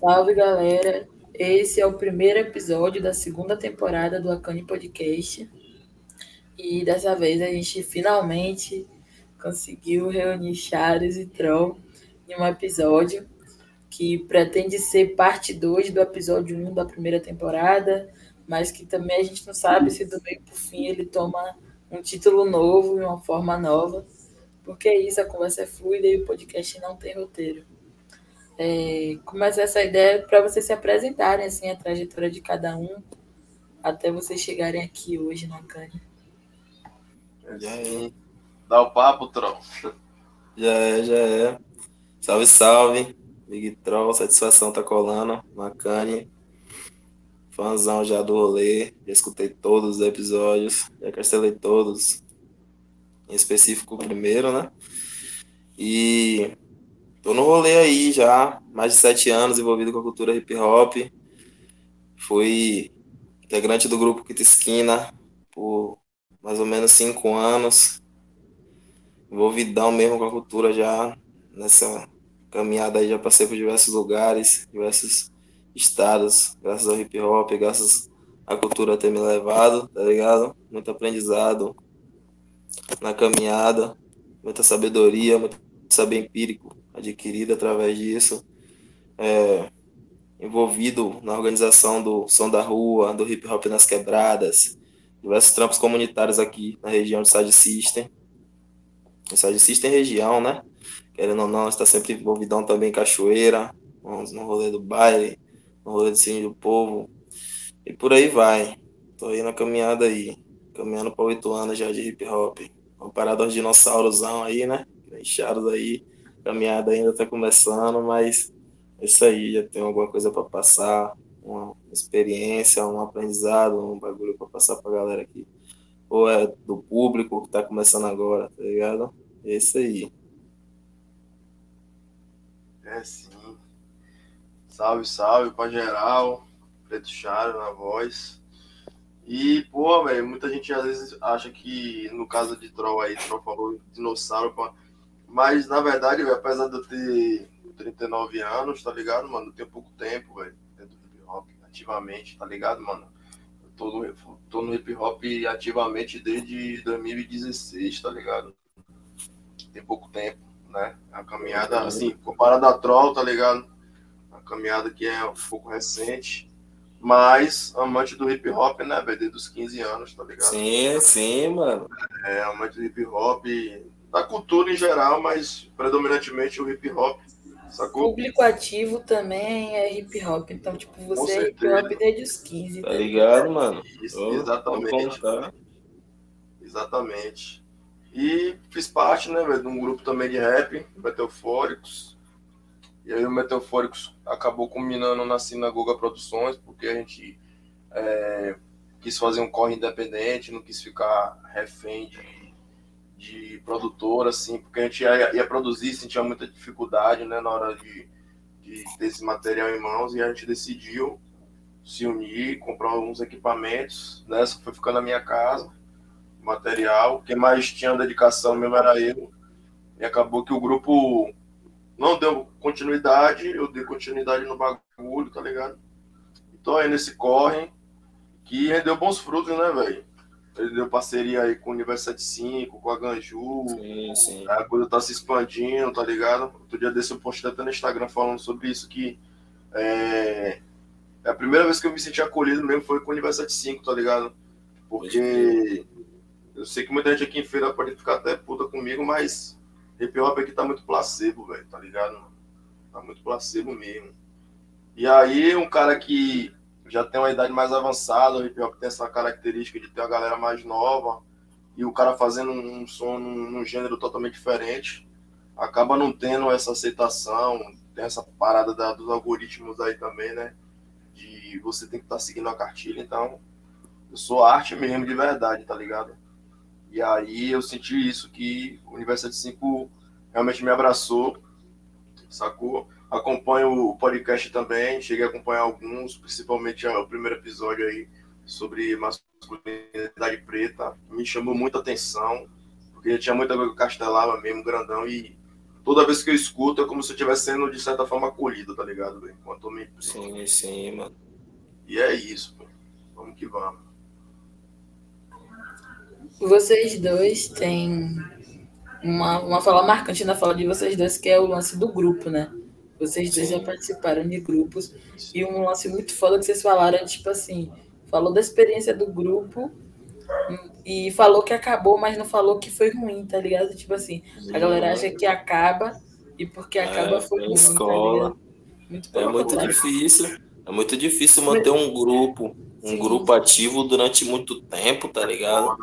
Salve galera! Esse é o primeiro episódio da segunda temporada do Acane Podcast. E dessa vez a gente finalmente conseguiu reunir Chares e Troll em um episódio que pretende ser parte 2 do episódio 1 um da primeira temporada, mas que também a gente não sabe se do meio para o fim ele toma um título novo e uma forma nova, porque é isso, a conversa é fluida e o podcast não tem roteiro. É, começar essa ideia para vocês se apresentarem assim a trajetória de cada um até vocês chegarem aqui hoje na Cane. E aí? Dá o papo, Troll. Já é, já é. Salve, salve. Big Troll, satisfação tá colando. Macane. Fãzão já do rolê. Já escutei todos os episódios. Já cancelei todos. Em específico o primeiro, né? E tô no rolê aí já. Mais de sete anos envolvido com a cultura hip hop. Fui integrante do grupo Quita Esquina por mais ou menos cinco anos. Envolvidão mesmo com a cultura já nessa caminhada aí já passei por diversos lugares, diversos estados, graças ao hip hop, graças à cultura ter me levado, tá ligado? Muito aprendizado na caminhada, muita sabedoria, muito saber empírico adquirido através disso. É, envolvido na organização do som da rua, do hip hop nas quebradas, diversos trampos comunitários aqui na região de Side System. Side System região, né? querendo ou não, está sempre envolvidão também em cachoeira, no rolê do baile, no rolê do Cine do Povo, e por aí vai. Tô aí na caminhada aí, caminhando para oito anos já de hip hop. Comparado aos dinossauros aí, né? Inchados aí, caminhada ainda tá começando, mas é isso aí, já tem alguma coisa para passar, uma experiência, um aprendizado, um bagulho para passar pra galera aqui. Ou é do público que tá começando agora, tá ligado? É isso aí. É sim. Salve, salve pra geral. Preto Charo na voz. E, pô, velho, muita gente às vezes acha que, no caso de Troll aí, Troll falou dinossauro, pô, mas na verdade, véio, apesar de eu ter 39 anos, tá ligado, mano? Eu tenho pouco tempo, velho, dentro do hip hop, ativamente, tá ligado, mano? Eu tô no, tô no hip hop ativamente desde 2016, tá ligado? Tem pouco tempo né? A caminhada, assim, comparada a Troll, tá ligado? A caminhada que é um pouco recente, mas amante do hip hop, né, velho? Desde os 15 anos, tá ligado? Sim, sim, mano. É, amante do hip hop, da cultura em geral, mas predominantemente o hip hop. Sacou? Público ativo também é hip hop. Então, tipo, você é hip hop desde os 15. Tá, tá ligado, mano? Isso, exatamente. Exatamente. E fiz parte, né, velho, de um grupo também de rap, Meteofóricos. E aí o Meteofóricos acabou culminando na Sinagoga Produções, porque a gente é, quis fazer um corre independente, não quis ficar refém de, de produtora, assim, porque a gente ia, ia produzir, sentia muita dificuldade, né, na hora de, de ter esse material em mãos, e a gente decidiu se unir, comprar alguns equipamentos, né, só foi ficando na minha casa material. Quem mais tinha dedicação mesmo era eu. E acabou que o grupo não deu continuidade, eu dei continuidade no bagulho, tá ligado? Então aí nesse corre, que rendeu bons frutos, né, velho? Ele deu parceria aí com o Universo 75, com a Ganju. Sim, sim. A coisa tá se expandindo, tá ligado? Outro dia desse eu postei até no Instagram falando sobre isso, que é, é a primeira vez que eu me senti acolhido mesmo foi com o Universo 75, tá ligado? Porque eu sei que muita gente aqui em feira pode ficar até puta comigo, mas hip hop aqui tá muito placebo, velho, tá ligado? Tá muito placebo mesmo. E aí, um cara que já tem uma idade mais avançada, o hip hop tem essa característica de ter uma galera mais nova, e o cara fazendo um som num, num gênero totalmente diferente, acaba não tendo essa aceitação, tem essa parada da, dos algoritmos aí também, né? De você tem que estar tá seguindo a cartilha, então eu sou arte mesmo de verdade, tá ligado? E aí eu senti isso, que o Universidade 5 realmente me abraçou, sacou? Acompanho o podcast também, cheguei a acompanhar alguns, principalmente o primeiro episódio aí sobre masculinidade preta, me chamou muita atenção, porque tinha muita coisa que eu castelava mesmo, grandão, e toda vez que eu escuto é como se eu estivesse sendo, de certa forma, acolhido, tá ligado? Enquanto eu me... Sim, sim, mano. E é isso, pô. Vamos que vamos. Vocês dois têm uma, uma fala marcante na fala de vocês dois, que é o lance do grupo, né? Vocês dois já participaram de grupos. E um lance muito foda que vocês falaram é tipo assim: falou da experiência do grupo e falou que acabou, mas não falou que foi ruim, tá ligado? Tipo assim, a galera acha que acaba e porque acaba É, foi foi ruim, tá escola. ligado? Muito É muito difícil. É muito difícil manter um grupo, um Sim. grupo ativo durante muito tempo, tá ligado?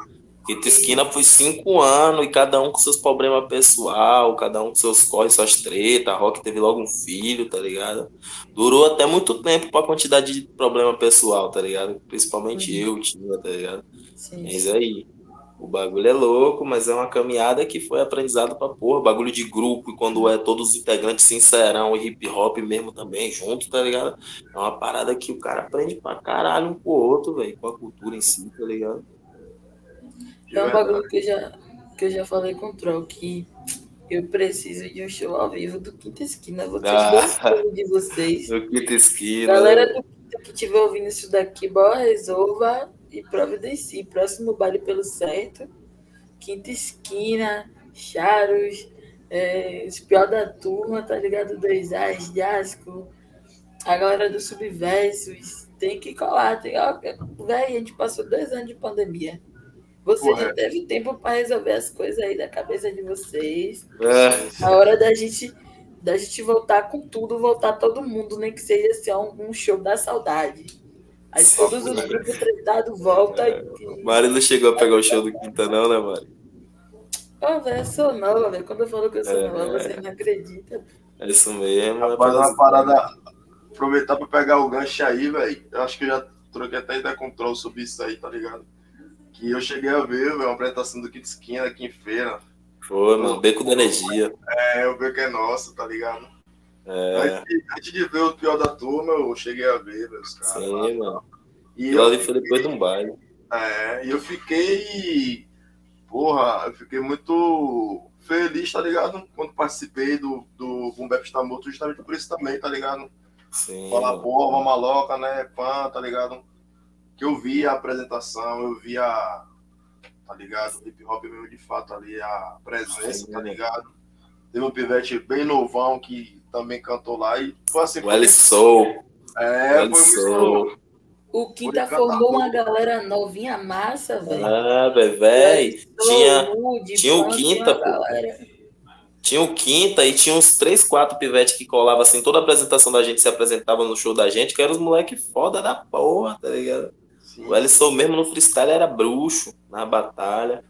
Quinta Esquina foi cinco anos e cada um com seus problemas pessoal, cada um com seus corres, suas tretas. A Rock teve logo um filho, tá ligado? Durou até muito tempo pra quantidade de problema pessoal, tá ligado? Principalmente Uhum. eu tinha, tá ligado? Sim, isso aí. O bagulho é louco, mas é uma caminhada que foi aprendizado pra porra. Bagulho de grupo, e quando é todos os integrantes sincerão e hip hop mesmo também, junto, tá ligado? É uma parada que o cara aprende pra caralho um com o outro, velho, com a cultura em si, tá ligado? É um verdade. bagulho que eu já, que eu já falei com o Troll, que eu preciso de um show ao vivo do Quinta Esquina. Vocês Ah. shows de vocês. No quinta esquina. Galera do Quinta que estiver ouvindo isso daqui, boa resolva e providencie. Próximo baile pelo certo. Quinta Esquina, Charos, é, os pior da turma, tá ligado? Dois As, Jasco, a galera do Subversos. Tem que colar. Tem, ó, véi, a gente passou dois anos de pandemia. Você já teve tempo para resolver as coisas aí da cabeça de vocês. É, A hora da gente, da gente voltar com tudo, voltar todo mundo, nem que seja assim, um, um show da saudade. Aí Sim. todos os grupos tretados voltam É. e. o Mário não chegou a pegar o show do Quinta, não, né, Mário? Ô, velho, eu sou nova, velho. Quando eu falo que eu sou É. nova, você não acredita. É isso mesmo. é Rapaz, apenas- uma parada. Aproveitar pra pegar o gancho aí, velho. Eu acho que eu já troquei até o Troll sobre isso aí, tá ligado? Que eu cheguei a ver, uma apresentação do Kit Esquina aqui em feira. Foi, mano, beco da energia. É, vi que é nosso, tá ligado? É, Antes, antes de ver o pior da turma, eu cheguei a ver, os caras. sim, mano. E eu, ali foi depois de um baile. é, e eu fiquei. Porra, eu fiquei muito feliz, tá ligado? Quando participei do, do Boom Bap justamente por isso também, tá ligado? Sim, mano. porra, maloca, né? Pã, tá ligado? Que eu vi a apresentação, eu vi a. Tá ligado? O hip hop mesmo de fato ali, a presença, Sim, tá né? ligado? Teve um pivete bem novão que também cantou lá e foi assim. O L Soul. É, L foi muito. Soul. O Quinta formou uma galera novinha massa, velho. Ah, velho, véi. Tinha, tinha o Quinta, pô. tinha o Quinta e tinha uns três, quatro pivetes que colavam assim. Toda a apresentação da gente se apresentava no show da gente, que eram os moleque foda da porra, tá ligado? Sim. O Soul mesmo no freestyle era bruxo, na batalha.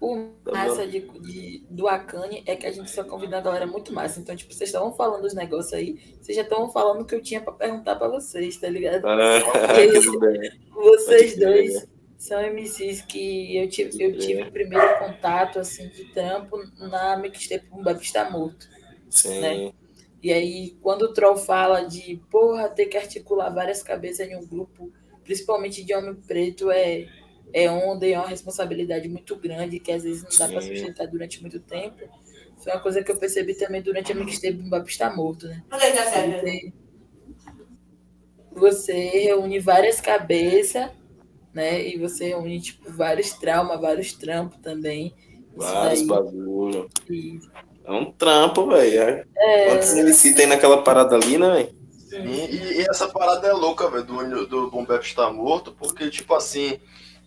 O massa de, de- do Akane é que a gente só convida a galera muito massa. Então, tipo, vocês estavam falando os negócios aí, vocês já estavam falando o que eu tinha pra perguntar pra vocês, tá ligado? Ah. Vocês dois são MCs que eu tive, eu tive o primeiro contato, assim, de trampo na mixtape Um Está Morto. Sim, Né? E aí, quando o Troll fala de, porra, ter que articular várias cabeças em um grupo, principalmente de homem preto, é, é onda e é uma responsabilidade muito grande, que às vezes não dá pra Sim. sustentar durante muito tempo. Foi uma coisa que eu percebi também durante a mixtape Um Bap Está Morto, né? É tá? Você, você reúne várias cabeças, né? E você reúne, tipo, vários traumas, vários trampos também. Vários bagulho. E, É um trampo, velho. é, Quantos MC tem naquela parada ali, né, velho? E, e- e essa parada é louca, velho, do, do Boom Bap está morto, porque, tipo assim,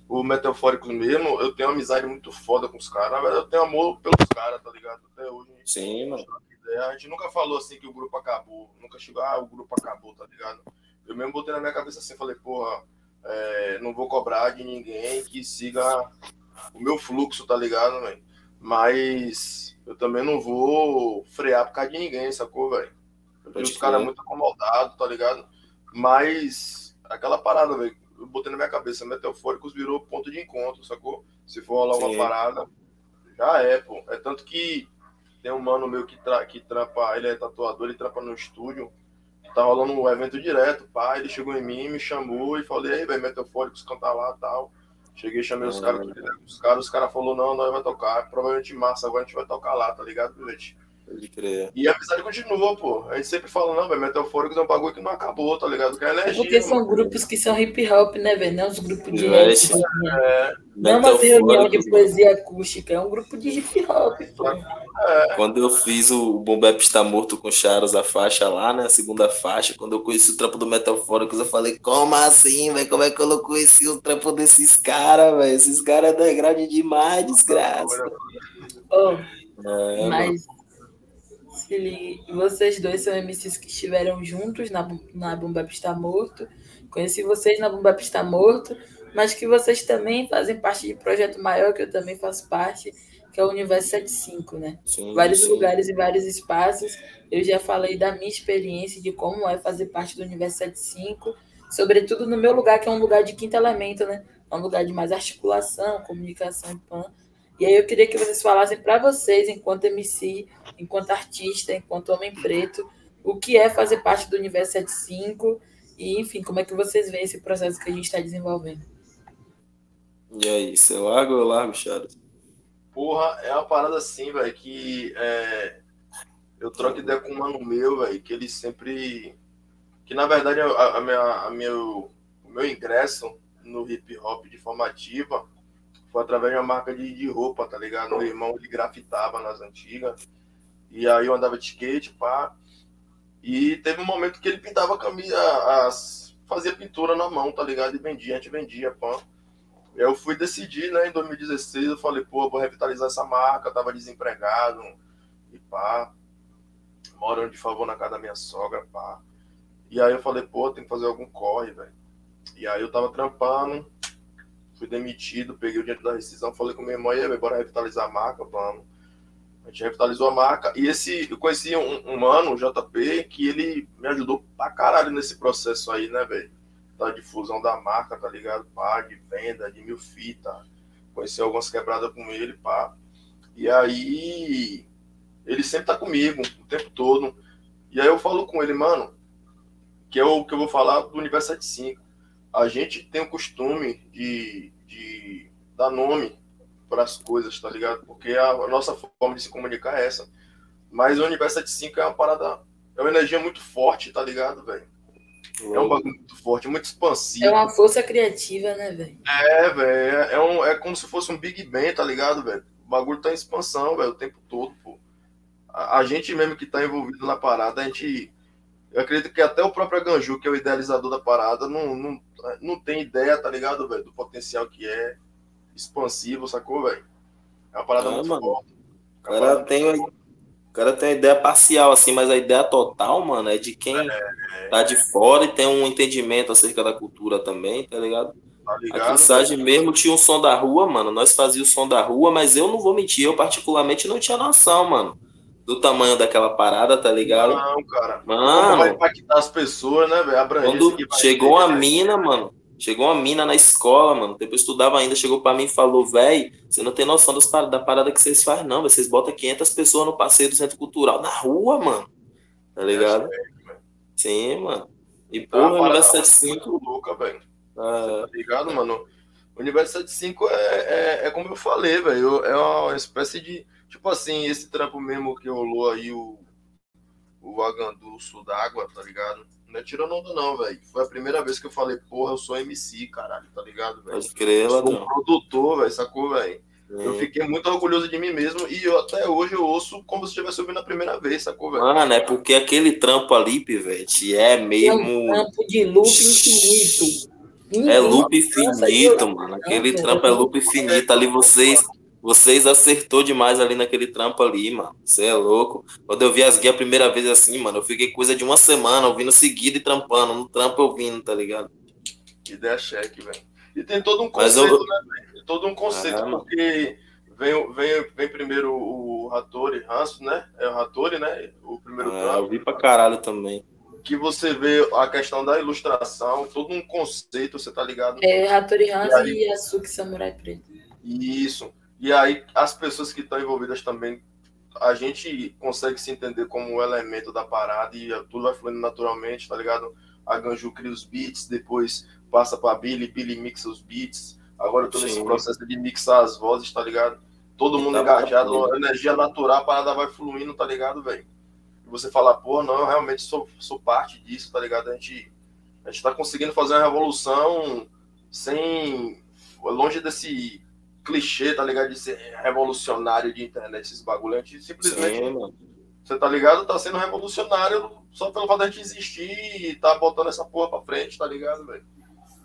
o Meteofóricos mesmo, eu tenho uma amizade muito foda com os caras. Eu tenho amor pelos caras, tá ligado? Até hoje. a gente Sim, mano. A gente nunca falou assim que o grupo acabou. Nunca chegou, ah, o grupo acabou, tá ligado? Eu mesmo botei na minha cabeça assim, falei, porra, é, não vou cobrar de ninguém que siga o meu fluxo, tá ligado, velho? Mas eu também não vou frear por causa de ninguém, sacou, velho? Eu Pode os caras crer. muito acomodados, tá ligado? Mas aquela parada, velho, eu botei na minha cabeça, Meteofóricos virou ponto de encontro, sacou? Se for rolar uma parada, já é, pô. É tanto que tem um mano meu que, tra que trampa, ele é tatuador, ele trampa no estúdio. Tá rolando um evento direto, pá. Ele chegou em mim, me chamou e falei, aí, velho, Meteofóricos cantar lá e tal. Cheguei, chamei os caras, os caras, os caras falaram, não, nós vai tocar. Provavelmente março agora a gente vai tocar lá, tá ligado, Pivete? Pode crer. E a amizade continua, pô. A gente sempre fala, não, velho, Meteorfóricos é um bagulho que não acabou, tá ligado? Que é energia. Porque são mano. grupos que são hip hop, né, velho? Não os grupos de É, rap. né? É, Não uma reunião de poesia acústica, é um grupo de hip hop, pô. Quando eu fiz o Bombep está morto com Charos, a faixa lá, né? A segunda faixa, quando eu conheci o trampo do Metalfóricos, eu falei, como assim, velho? Como é que eu não conheci o trampo desses caras, velho? Esses caras é underground demais, desgraça. Ó, É, mas ligue, vocês dois são MCs que estiveram juntos na, na Bumba Está Morto. Conheci vocês na Bumba Está Morto, mas que vocês também fazem parte de projeto maior que eu também faço parte, que é o Universo 75, né? Sim, vários sim. lugares e vários espaços. Eu já falei da minha experiência, de como é fazer parte do Universo 75, sobretudo no meu lugar, que é um lugar de quinto elemento, né? É um lugar de mais articulação, comunicação e pan. E aí eu queria que vocês falassem para vocês, enquanto MC, enquanto artista, enquanto homem preto, o que é fazer parte do Universo 75 e, enfim, como é que vocês veem esse processo que a gente está desenvolvendo. E aí, você larga ou eu largo, Charos? Porra, é uma parada assim, velho, que é, eu troco ideia com um mano meu, velho, que ele sempre. Que na verdade a, a minha, a meu, o meu ingresso no hip hop de formativa foi através de uma marca de, de roupa, tá ligado? Meu irmão ele grafitava nas antigas. E aí eu andava de skate, pá. E teve um momento que ele pintava a camisa, as, fazia pintura na mão, tá ligado? E vendia, a gente vendia, pã. Eu fui decidir, né, em 2016, eu falei, pô, eu vou revitalizar essa marca, eu tava desempregado e pá, morando de favor na casa da minha sogra, pá. E aí eu falei, pô, tem que fazer algum corre, velho. E aí eu tava trampando, fui demitido, peguei o dinheiro da rescisão, falei com meu irmão, e aí, bora revitalizar a marca, vamos. A gente revitalizou a marca. E esse, eu conheci um, um mano, o JP, que ele me ajudou pra caralho nesse processo aí, né, velho? da difusão da marca, tá ligado? Pá, de venda, de mil fita. Conheci algumas quebradas com ele, pá. E aí, ele sempre tá comigo o tempo todo. E aí eu falo com ele, mano, que é o que eu vou falar do Universo 75. A gente tem o costume de, de dar nome para as coisas, tá ligado? Porque a, a nossa forma de se comunicar é essa. Mas o Universo 75 é uma parada, é uma energia muito forte, tá ligado, velho? É um bagulho muito forte, muito expansivo. É uma força criativa, né, velho? É, velho. É, é, um, é como se fosse um Big Bang, tá ligado, velho? O bagulho tá em expansão, velho, o tempo todo, pô. A, a gente mesmo que tá envolvido na parada, a gente. Eu acredito que até o próprio Ganju, que é o idealizador da parada, não, não, não tem ideia, tá ligado, velho? Do potencial que é expansivo, sacou, velho? É uma parada Ah, muito mano. forte. O cara tem, o cara tem uma ideia parcial, assim, mas a ideia total, mano, é de quem tá de fora e tem um entendimento acerca da cultura também, tá ligado? Tá Aqui ligado? em Sage mesmo tinha um som da rua, mano. Nós fazíamos o som da rua, mas eu não vou mentir, eu particularmente não tinha noção, mano, do tamanho daquela parada, tá ligado? Não, cara. Como vai Mano, impactar as pessoas, né, velho? A quando chegou ter, uma né? mina, mano, chegou uma mina na escola, mano, depois eu estudava ainda, chegou pra mim e falou, véi, você não tem noção da parada que vocês fazem, não, vocês botam 500 pessoas no passeio do Centro Cultural, na rua, mano, tá ligado? Sim, mano. E É porra, o Universo 75, muito louca, velho. ah, Tá ligado, mano? O Universo 75 é, é, é como eu falei, velho. É uma espécie de. Tipo assim, esse trampo mesmo que rolou aí, o, o Vagandu Sul d'Água, tá ligado? Não é tirando onda, não, velho. Foi a primeira vez que eu falei, porra, eu sou MC, caralho, tá ligado, velho? pode crer, Eu sou um produtor, velho, sacou, velho? Eu Sim. fiquei muito orgulhoso de mim mesmo e eu até hoje eu ouço como se estivesse ouvindo a primeira vez, sacou, velho? Mano, é porque aquele trampo ali, pivete, é É um mesmo. campo de loop infinito. É Ninguém loop infinito, mano. Aquele trampo é loop infinito. Ali vocês, vocês acertou demais ali naquele trampo ali, mano. Você é louco. Quando eu vi as guias a primeira vez assim, mano, eu fiquei coisa de uma semana ouvindo seguido e trampando. No trampo ouvindo, tá ligado? Ideia cheque, velho. E tem todo um conceito, eu- né, velho? Tem todo um conceito, Ah, porque vem, vem, vem primeiro o Hattori Hanso, né? É o Hattori, né? O primeiro Ah, trampo. eu vi pra caralho também. Que você vê a questão da ilustração, todo um conceito, você tá ligado? É Hattori E Hanzo aí? e Yasuki Samurai Preto. Isso. E aí as pessoas que estão envolvidas também, a gente consegue se entender como um elemento da parada e tudo vai fluindo naturalmente, tá ligado? A Ganju cria os beats, depois passa pra Billy, Billy mixa os beats. Agora nesse Sim. processo de mixar as vozes, tá ligado? todo mundo Tá engajado, energia natural, a parada vai fluindo, tá ligado, velho? E você fala, pô, não, eu realmente sou, sou parte disso, tá ligado? A gente, a gente tá conseguindo fazer uma revolução sem. longe desse clichê, tá ligado? De ser revolucionário de internet, esses bagulho. A gente simplesmente, Sim, mano. você tá ligado? Tá sendo revolucionário só pelo fato de a gente existir e tá botando essa porra pra frente, tá ligado, velho?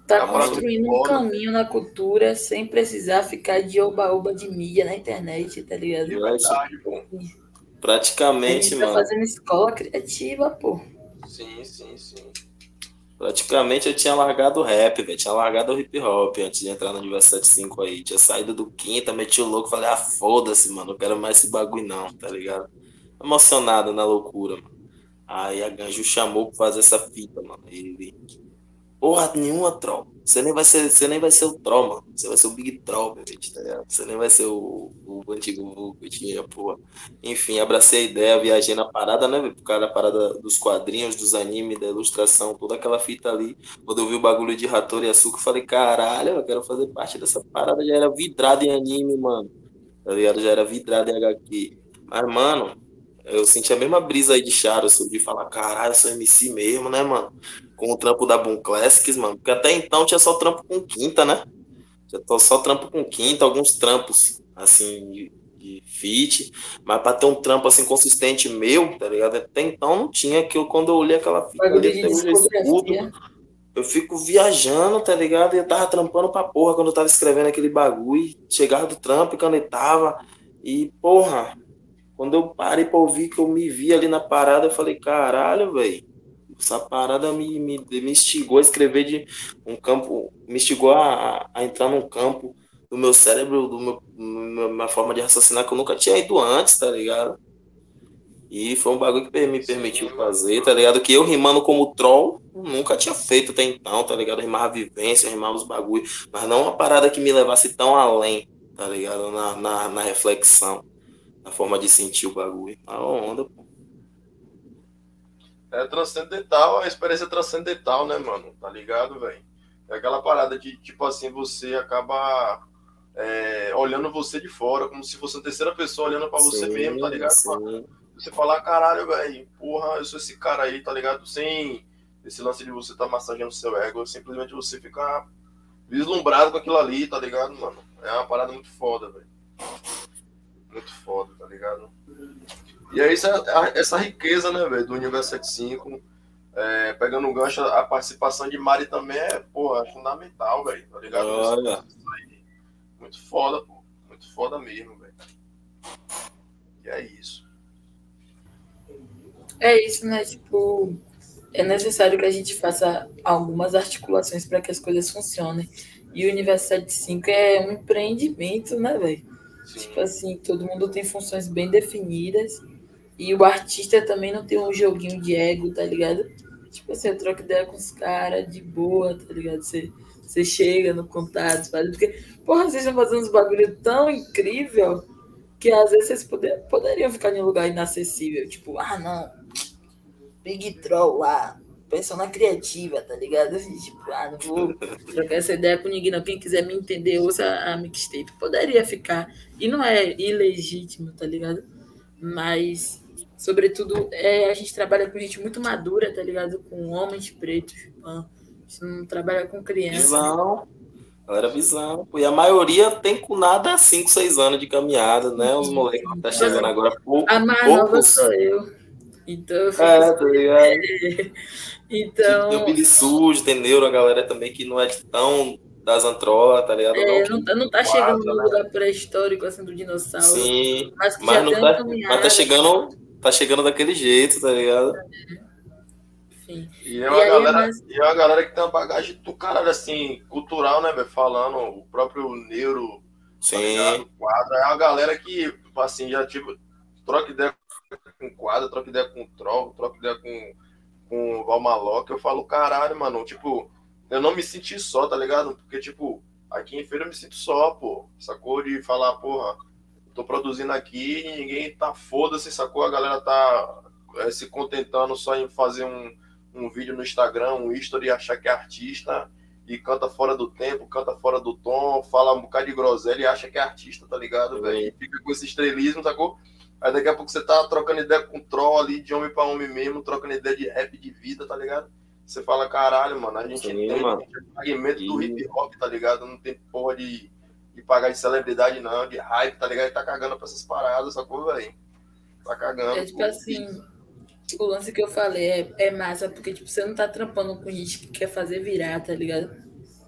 Tá É construindo um caminho na cultura sem precisar ficar de oba-oba de mídia na internet, tá ligado? De verdade, pô. A Praticamente, gente tá mano. fazendo escola criativa, pô. Sim, sim, sim. Praticamente eu tinha largado o rap, velho. Tinha largado o hip hop antes de entrar no Universo 75 aí. Tinha saído do quinta, meti o louco, falei, ah, foda-se, mano. Não quero mais esse bagulho, não, tá ligado? Emocionado na loucura, mano. Aí a Ganju chamou pra fazer essa fita, mano. Ele. Porra nenhuma, troll. Você nem vai ser, você nem vai ser o troll. Você vai ser o Big Troll, bebê, tá ligado? Você nem vai ser o, o antigo Vulgo que tinha, porra. Enfim, abracei a ideia, viajei na parada, né? Por causa da parada dos quadrinhos, dos animes, da ilustração, toda aquela fita ali. Quando eu vi o bagulho de Rator e Açúcar, eu falei, caralho, eu quero fazer parte dessa parada. Já era vidrado em anime, mano. Tá ligado? Já era vidrado em HQ. Mas, mano, eu senti a mesma brisa aí de Charo, de falar, caralho, sou MC mesmo, né, mano? Com o trampo da Boom Classics, mano. Porque até então tinha só trampo com quinta, né? Já tô só trampo com quinta, alguns trampos, assim, de, de feat. Mas pra ter um trampo, assim, consistente meu, tá ligado? Até então não tinha, que eu, quando eu olhei aquela fita Bagulho ali, de até hoje eu escuto, eu fico viajando, tá ligado? E eu tava trampando pra porra quando eu tava escrevendo aquele bagulho. Chegava do trampo e canetava. E, porra, quando eu parei pra ouvir que eu me vi ali na parada, eu falei, caralho, velho. Essa parada me, me, me instigou a escrever de um campo, me instigou a, a entrar num campo do meu cérebro, do meu, minha forma de raciocinar que eu nunca tinha ido antes, tá ligado? E foi um bagulho que me permitiu fazer, tá ligado? Que eu rimando como troll, nunca tinha feito até então, tá ligado? Rimava vivência, rimava os bagulhos, mas não uma parada que me levasse tão além, tá ligado? Na, na, na reflexão, na forma de sentir o bagulho. A onda, pô. É transcendental, a experiência transcendental, né, mano? Tá ligado, velho? É aquela parada de, tipo assim, você acaba é, olhando você de fora, como se fosse uma terceira pessoa olhando pra você mesmo, tá ligado? sim. Você falar, caralho, velho, porra, eu sou esse cara aí, tá ligado? Sem esse lance de você tá massageando seu ego, simplesmente você ficar vislumbrado com aquilo ali, tá ligado, mano? É uma parada muito foda, velho. Muito foda, tá ligado? E é isso, a- essa riqueza, né, velho, do Universo 75. É, pegando um gancho, a participação de Mari também é, pô, é fundamental, velho, tá ligado? Olha. Isso aí. Muito foda, pô. Muito foda mesmo, velho. E é isso. É isso, né? Tipo, é necessário que a gente faça algumas articulações para que as coisas funcionem. E o Universo 75 é um empreendimento, né, velho? Tipo assim, todo mundo tem funções bem definidas. E o artista também não tem um joguinho de ego, tá ligado? Tipo assim, eu troco ideia com os caras de boa, tá ligado? Você, você chega no contato, faz. Porque, porra, vocês estão fazendo uns bagulho tão incrível que às vezes vocês poder, poderiam ficar em um lugar inacessível. Tipo, ah, não. Big Troll lá. Persona criativa, tá ligado? Assim, tipo, ah, não vou trocar essa ideia com ninguém, não. Quem quiser me entender, ouça a mixtape. Poderia ficar. E não é ilegítimo, tá ligado? Mas, sobretudo, é, a gente trabalha com gente muito madura, tá ligado? Com homens pretos. A gente não trabalha com criança. Visão. Galera, visão. E a maioria tem com nada 5, 6 anos de caminhada, né? Os moleques que tá chegando agora. Pou, A mais nova poucos. sou eu. Então, eu fico É, tá ligado? Então Tem o Billy Sujo, tem Neuro, a galera também que não é de tão das antrolas, tá ligado? é, Não, não, tá- não tá Quadra, chegando no né? lugar pré-histórico assim do dinossauro, Sim, mas que mas já não tá, mas tá chegando, tá chegando daquele jeito, tá ligado? Enfim. E é E uma, aí, galera, mas- e é uma galera que tem uma bagagem do caralho, assim, cultural, né, velho? Falando, o próprio Neuro, tá ligado? Sim, Quadra, é uma galera que, tipo assim, já tipo, troca ideia com quadra, troca ideia com troll, troca ideia com, com o Valmaloc. Eu falo, caralho, mano, tipo, eu não me senti só, tá ligado? Porque, tipo, aqui em feira eu me sinto só, pô. Sacou? De falar, porra, tô produzindo aqui e ninguém tá foda-se, sacou? A galera tá é, se contentando só em fazer um, um vídeo no Instagram, um history achar que é artista. e canta fora do tempo, canta fora do tom, fala um bocado de groselha e acha que é artista, tá ligado, velho? E fica com esse estrelismo, sacou? Aí daqui a pouco você tá trocando ideia com troll ali, de homem pra homem mesmo, trocando ideia de rap, de vida, tá ligado? Você fala, caralho, mano, a gente Sim, tem mano. fragmento do hip hop, tá ligado? Não tem porra de, de pagar de celebridade, não, de hype, tá ligado? E tá cagando pra essas paradas, sacou, velho? Tá cagando. É tipo assim, o lance que eu falei é, é massa, porque tipo, você não tá trampando com gente que quer fazer virar, tá ligado?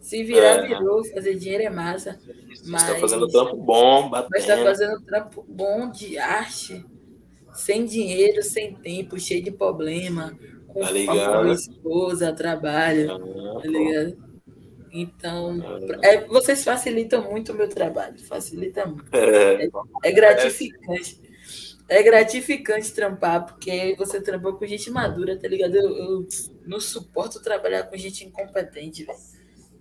Se virar, É. virou, fazer dinheiro é massa. Você Mas, tá fazendo trampo bom, mas tá batendo. fazendo trampo bom de arte, sem dinheiro, sem tempo, cheio de problema, com Tá ligado? esposa, trabalho, Ah, tá pô. ligado? Então, Ah. é, vocês facilitam muito o meu trabalho, facilita muito. É, É gratificante. É gratificante trampar, porque você trampa com gente madura, tá ligado? Eu, eu não suporto trabalhar com gente incompetente, velho.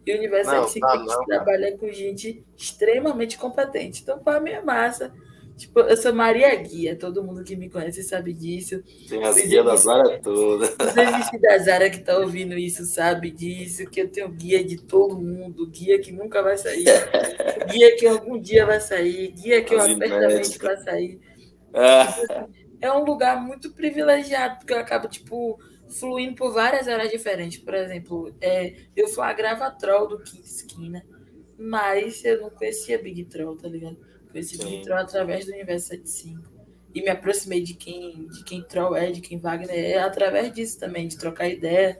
E o Universo Não, 75 tá trabalha com gente extremamente competente. Então, pra mim é massa. Tipo, eu sou Maria Guia, todo mundo que me conhece sabe disso. tem as guias das áreas todas. Os MC da Zara que tá ouvindo isso sabe disso, que eu tenho guia de todo mundo, guia que nunca vai sair, guia que algum dia vai sair, guia que eu apertamente vai sair. Ah, é um lugar muito privilegiado, porque eu acabo, tipo, fluindo por várias áreas diferentes. Por exemplo, é, eu flagrava troll do Quinta Esquina, mas eu não conhecia Big Troll, tá ligado? Conheci Sim. Big Troll através do Universo 75. E me aproximei de quem, de quem Troll é, de quem Wagner é, através disso também, de trocar ideia.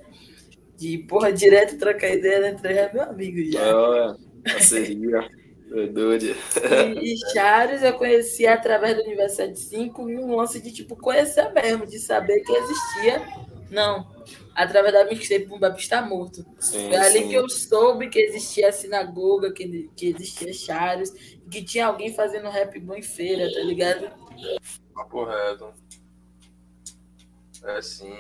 De, porra, direto trocar ideia, né? Tu é meu amigo já. olha, parceria. Doido. E, e Chaves eu conheci através do Universo 75 e um lance de, tipo, conhecer mesmo, de saber que existia. Não, através da mixtape Bumbap está morto. Sim, Foi ali sim. que eu soube que existia a sinagoga, que, que existia Chaves, que tinha alguém fazendo rap bom em feira, tá ligado? Papo reto. É sim.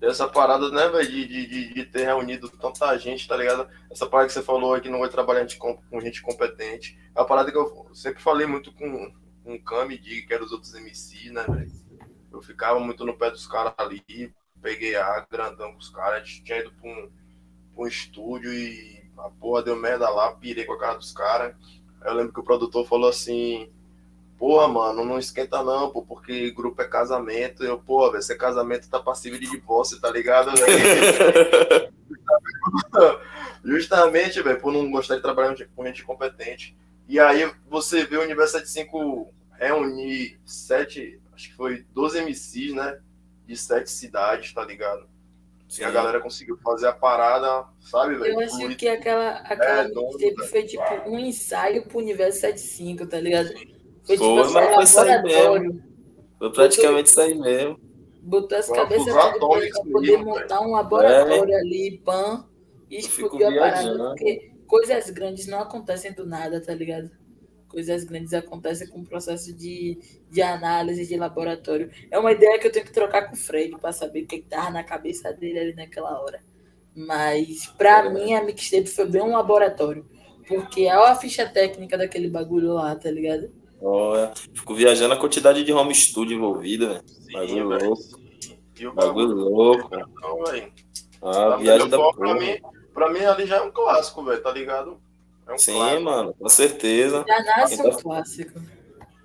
E essa parada, né, velho, de, de, de, ter reunido tanta gente, tá ligado? Essa parada que você falou aí que não vai trabalhar com, gente competente. É uma parada que eu sempre falei muito com, com o Cami, de que eram os outros MC, né, velho? Eu ficava muito no pé dos caras ali, peguei a grandão com os caras, tinha ido pra um, pra um estúdio e a porra deu merda lá, pirei com a cara dos caras. Aí eu lembro que o produtor falou assim, Porra, mano, não esquenta não, pô, porque grupo é casamento. Eu, pô, velho, se é casamento tá passível de divórcio, tá ligado? Justamente, velho, por não gostar de trabalhar com gente competente. E aí você vê o Universo 75 reunir sete, acho que foi 12 MCs, né? De sete cidades, tá ligado? E a galera conseguiu fazer a parada, sabe, velho? Eu acho que aquela, aquela É, mixtape velho. foi tipo um ensaio pro Universo 75, tá ligado? Foi tipo Foi, assim, mas foi aí laboratório. Foi praticamente isso aí mesmo. Botou as cabeças pra poder mesmo, montar um laboratório ali, pan, e explodiu a parada. Porque coisas grandes não acontecem do nada, tá ligado? Coisas grandes acontecem com um processo de, de análise de laboratório. É uma ideia que eu tenho que trocar com o Fred para saber o que que tava na cabeça dele ali naquela hora. Mas, pra É. mim, a mixtape foi bem um laboratório. Porque olha a ficha técnica daquele bagulho lá, tá ligado? Olha, fico viajando a quantidade de home studio envolvida, velho. Bagulho velho. louco. O Bagulho louco. Não, velho. Ah, Da viagem da porra. pra mim, pra mim ali já é um clássico, velho, tá ligado? É um Sim, clássico. mano, com certeza. Já nasce um Então- clássico.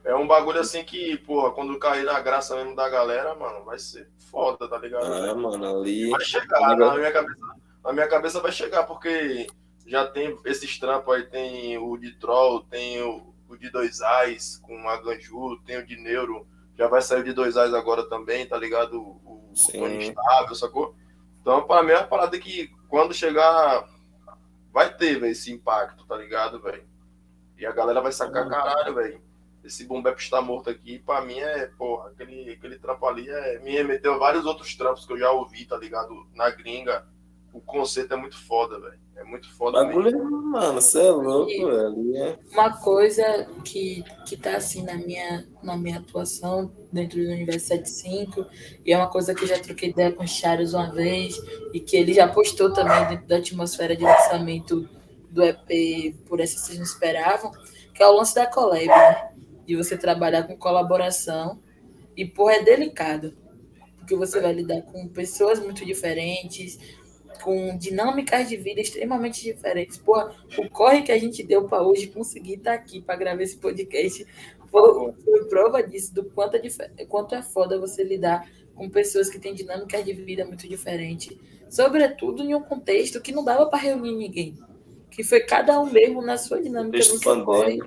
É um bagulho assim que, porra, quando cair na graça mesmo da galera, mano, vai ser foda, tá ligado? Ah, mano, ali. Vai chegar, na minha cabeça, na minha cabeça vai chegar, porque já tem esses trampos aí, tem o de Troll, tem o, o de Dois Ais com a Ganju, tem o de Neuro, já vai sair o de Dois Ais agora também, tá ligado? O, o. Tony Estável, sacou? Então, pra mim, é uma parada que quando chegar, vai ter, velho, esse impacto, tá ligado, velho? E a galera vai sacar, caralho, velho. Esse boom bap está morto aqui, pra mim é, porra, aquele, aquele trampo ali é, me remeteu a vários outros trampos que eu já ouvi, tá ligado? Na gringa. O conceito é muito foda, velho. É muito foda mesmo. Bagulho, mano, você é louco, velho. Ali é. Uma coisa que, que tá assim na minha, na minha atuação dentro do Universo 75, e é uma coisa que eu já troquei ideia com o Charles uma vez, e que ele já postou também dentro da atmosfera de lançamento do EP Por Essa Vocês Não Esperavam, que é o lance da collab, né? De você trabalhar com colaboração. E, porra, é delicado. Porque você vai lidar com pessoas muito diferentes, com dinâmicas de vida extremamente diferentes. Porra, o corre que a gente deu para hoje conseguir estar tá aqui para gravar esse podcast foi, foi, prova disso, do quanto é, quanto é foda você lidar com pessoas que têm dinâmicas de vida muito diferentes. Sobretudo em um contexto que não dava para reunir ninguém. Que foi cada um mesmo na sua dinâmica, seu corre.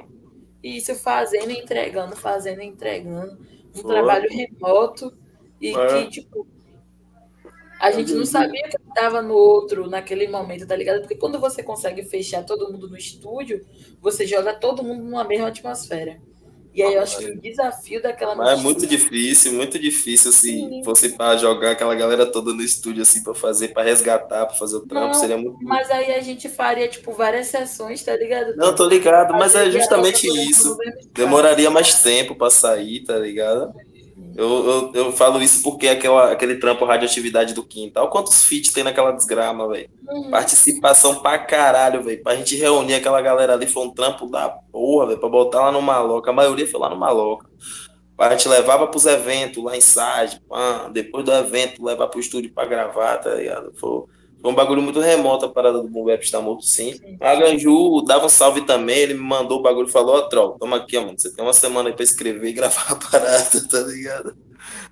E isso fazendo e entregando, fazendo e entregando. Um foi. trabalho remoto e é. que, tipo, a gente não sabia que estava no outro naquele momento, tá ligado? Porque quando você consegue fechar todo mundo no estúdio, você joga todo mundo numa mesma atmosfera. E aí eu acho que o desafio daquela Mas é muito difícil, muito difícil se assim, fosse para jogar aquela galera toda no estúdio assim para fazer, para resgatar, para fazer o trampo, não, seria muito Mas aí a gente faria tipo várias sessões, tá ligado? Não, tô ligado, mas é justamente isso. Demoraria mais tempo para sair, tá ligado? Eu, eu, eu, falo isso porque aquela, aquele trampo radioatividade do quintal, quantos feats tem naquela desgrama, velho? Uhum. Participação pra caralho, velho. Pra gente reunir aquela galera ali foi um trampo da porra, velho. Pra botar lá no Maloca. A maioria foi lá no Maloca. A gente levava pros eventos lá em Sage, depois do evento, levar pro estúdio pra gravar, tá ligado? Foi, foi um bagulho muito remoto a parada do Boom Bap está morto sim. A Ganju dava um salve também, ele me mandou o bagulho e falou, ó, oh, Troll, toma aqui, ó, mano. Você tem uma semana aí pra escrever e gravar a parada, tá ligado?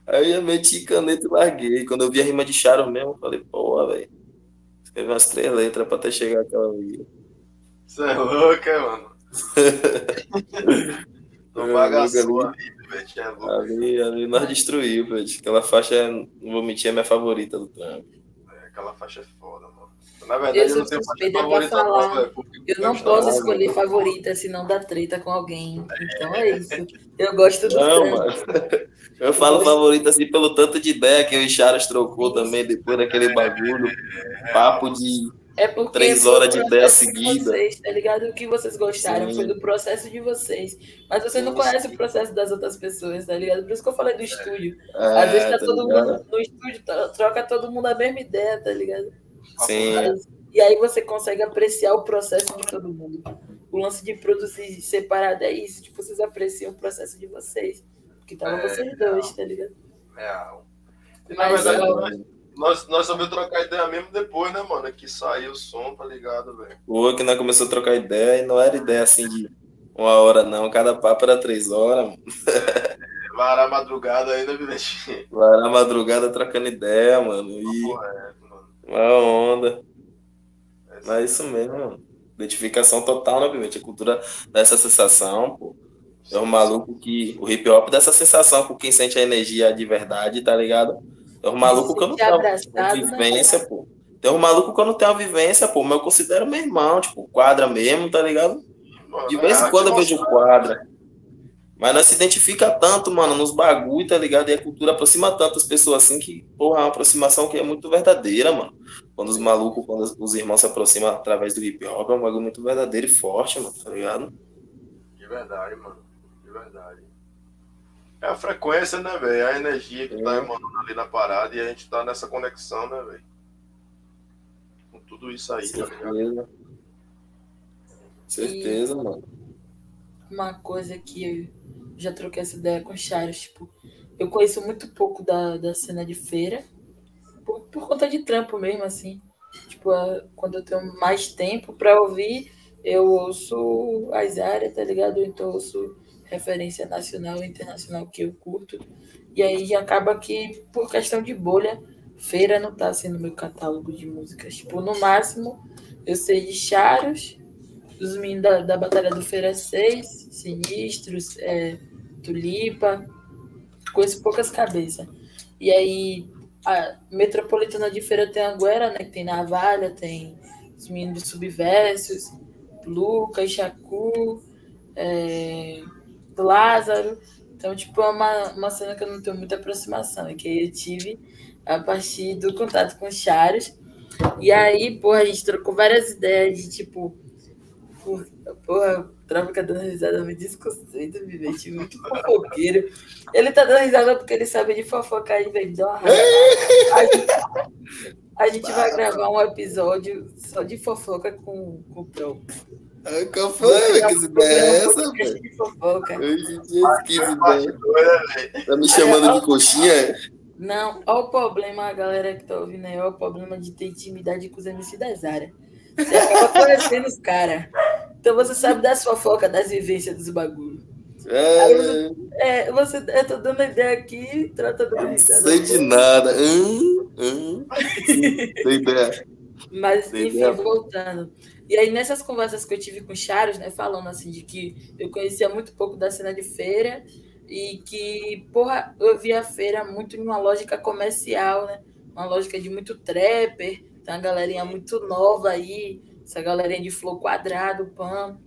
Aí eu meti caneta e larguei. Quando eu vi a rima de Charo mesmo, eu falei, porra, velho. Escrevi umas três letras pra até chegar aquela ali. Você é louco, é, mano? Não bagaçou ali, velho. É ali, ali nós destruímos, velho. Aquela faixa, não vou mentir, é minha favorita do trampo aquela faixa é foda, mano. Na verdade, eu, eu não tenho faixa favorita, falar. Não, eu não posso escolher favorita, senão dá treta com alguém. Então é isso. Eu gosto do Não, mano. Eu falo eu favorita assim pelo tanto de ideia que o Charas trocou também depois daquele bagulho. Papo de é porque três horas de ideia seguida. Vocês, tá ligado? O que vocês gostaram Sim. foi do processo de vocês. Mas vocês não conhecem o processo das outras pessoas, tá ligado? Por isso que eu falei do estúdio. É, Às vezes tá, tá todo ligado? mundo no estúdio, troca todo mundo a mesma ideia, tá ligado? Sim. E aí você consegue apreciar o processo de todo mundo. O lance de produzir separado é isso. Tipo, vocês apreciam o processo de vocês. Porque tava é, vocês dois, tá ligado? Real. E, na Mas, verdade, ó, nós, nós sabemos trocar ideia mesmo depois, né, mano? Que saiu o som, tá ligado, velho? O que nós começamos a trocar ideia e não era ideia assim de uma hora, não. Cada papo era três horas, mano. É, varar madrugada ainda, Viletinho. Varar madrugada trocando ideia, mano. E... Correto, mano. Uma onda. É Mas é isso mesmo, mano. Identificação total, né, obviamente. A cultura dessa sensação, pô. É um maluco que. O hip hop dessa sensação com quem sente a energia de verdade, tá ligado? Tem um maluco que eu não tenho uma vivência, né? pô. Tem um maluco que eu não tenho uma vivência, pô, mas eu considero meu irmão, tipo, quadra mesmo, tá ligado? De vez em quando eu vejo quadra. Mas não se identifica tanto, mano, nos bagulho, tá ligado? E a cultura aproxima tantas pessoas assim que, porra, é uma aproximação que é muito verdadeira, mano. Quando os malucos, quando os irmãos se aproximam através do hip hop, é um bagulho muito verdadeiro e forte, mano, tá ligado? De verdade, mano. De verdade. É a frequência, né, velho? A energia que tá é. tá emanando ali na parada e a gente tá nessa conexão, né, velho? Com tudo isso aí, Certeza. tá ligado? Certeza, e mano. Uma coisa que eu já troquei essa ideia com o Charles, tipo, eu conheço muito pouco da, da cena de feira, por, por conta de trampo mesmo, assim. Tipo, quando eu tenho mais tempo pra ouvir, eu ouço as áreas, tá ligado? Então eu ouço referência nacional e internacional que eu curto. E aí acaba que, por questão de bolha, feira não tá sendo meu catálogo de músicas. Tipo, no máximo, eu sei de Charos, os meninos da, da Batalha do Feira 6, Sinistros, é, Tulipa, conheço poucas cabeças. E aí, a metropolitana de feira tem Anguera, né? Tem Navalha, tem os meninos de Subversos, Lucas, Chacu, é, do Lázaro. Então, tipo, é uma, uma cena que eu não tenho muita aproximação, e que eu tive a partir do contato com os Charos. E aí, porra, a gente trocou várias ideias de, tipo, porra, o Trava fica dando risada, me desconceito, me veste muito fofoqueiro. Ele tá dando risada porque ele sabe de fofocar e vem dar uma raiva. A gente, a gente vai gravar um episódio só de fofoca com, com o Pro. Qual foi? Que ideia é essa, velho? Que ideia. Tá me chamando de coxinha? Não, olha o problema, a galera que tá ouvindo aí, olha o problema de ter intimidade com os MC da Zara. Você acaba conhecendo os caras. Então você sabe das fofocas, das vivências dos bagulhos. É, É, você, eu tô dando ideia aqui, trata do sei de nada. Hum, hum. Sei ideia. Mas, Sei enfim, ideia. voltando. E aí, nessas conversas que eu tive com o Charos, né, falando assim, de que eu conhecia muito pouco da cena de feira e que, porra, eu via a feira muito em uma lógica comercial, né? Uma lógica de muito trapper, tem uma galerinha muito nova aí, essa galerinha de flow quadrado, pan.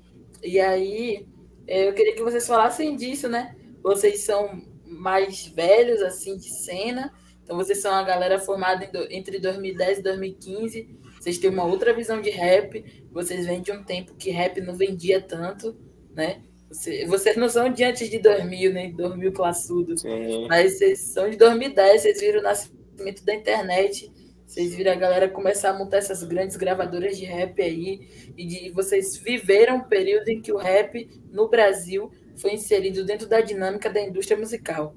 E aí, eh, eu queria que vocês falassem disso, né? Vocês são mais velhos, assim, de cena, então vocês são uma galera formada entre 2010 e 2015, vocês têm uma outra visão de rap, vocês vêm de um tempo que rap não vendia tanto, né? Você- vocês não são de antes de 2000, né? 2000 classudos. Sim. Mas vocês são de 2010, vocês viram o nascimento da internet, vocês viram a galera começar a montar essas grandes gravadoras de rap aí, e de, vocês viveram um período em que o rap no Brasil foi inserido dentro da dinâmica da indústria musical.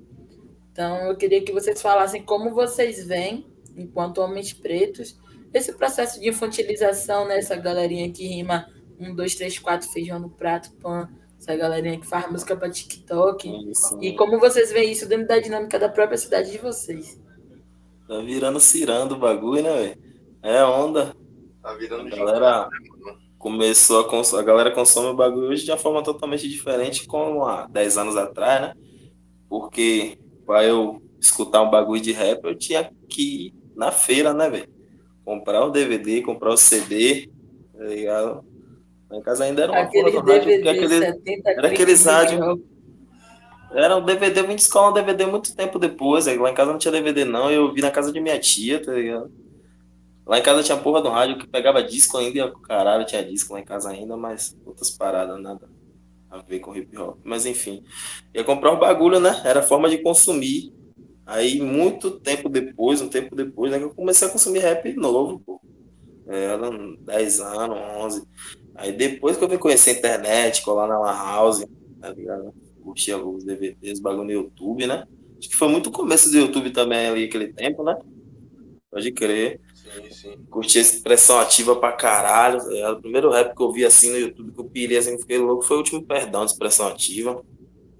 Então eu queria que vocês falassem como vocês veem, enquanto homens pretos, esse processo de infantilização, né? Essa galerinha que rima um, dois, três, quatro, feijão no prato, pã, essa galerinha que faz música para TikTok. Isso. E como vocês veem isso dentro da dinâmica da própria cidade de vocês? Tá virando cirando o bagulho, né, velho? É onda. Tá virando A galera começou a consumir, a galera consome o bagulho hoje de uma forma totalmente diferente como há 10 anos atrás, né? Porque para eu escutar um bagulho de rap, eu tinha que ir na feira, né, velho? Comprar o DVD, comprar o CD, tá ligado? Lá em casa ainda era uma Aquele porra do rádio, porque DVD, aquele, 70 era aqueles de rádio- rock. era um DVD, eu vim de escola um DVD muito tempo depois. aí Lá em casa não tinha DVD, não. Eu vi na casa de minha tia, tá ligado? Lá em casa tinha porra do rádio que pegava disco ainda. e, Caralho, tinha disco lá em casa ainda, mas outras paradas, nada a ver com hip hop. Mas enfim, ia comprar um bagulho, né? Era forma de consumir. Aí, muito tempo depois, um tempo depois, né, que eu comecei a consumir rap novo, pô. É, Era 10 anos, 11. Aí depois que eu vim conhecer a internet, colar na Lan House, tá ligado? curtia os DVDs, bagulho no YouTube, né? Acho que foi muito o começo do YouTube também ali, aquele tempo, né? Pode crer. Sim, sim. Curti essa expressão ativa pra caralho. tá ligado? O primeiro rap que eu vi assim no YouTube que eu pirei assim, fiquei louco, foi o último perdão de expressão ativa.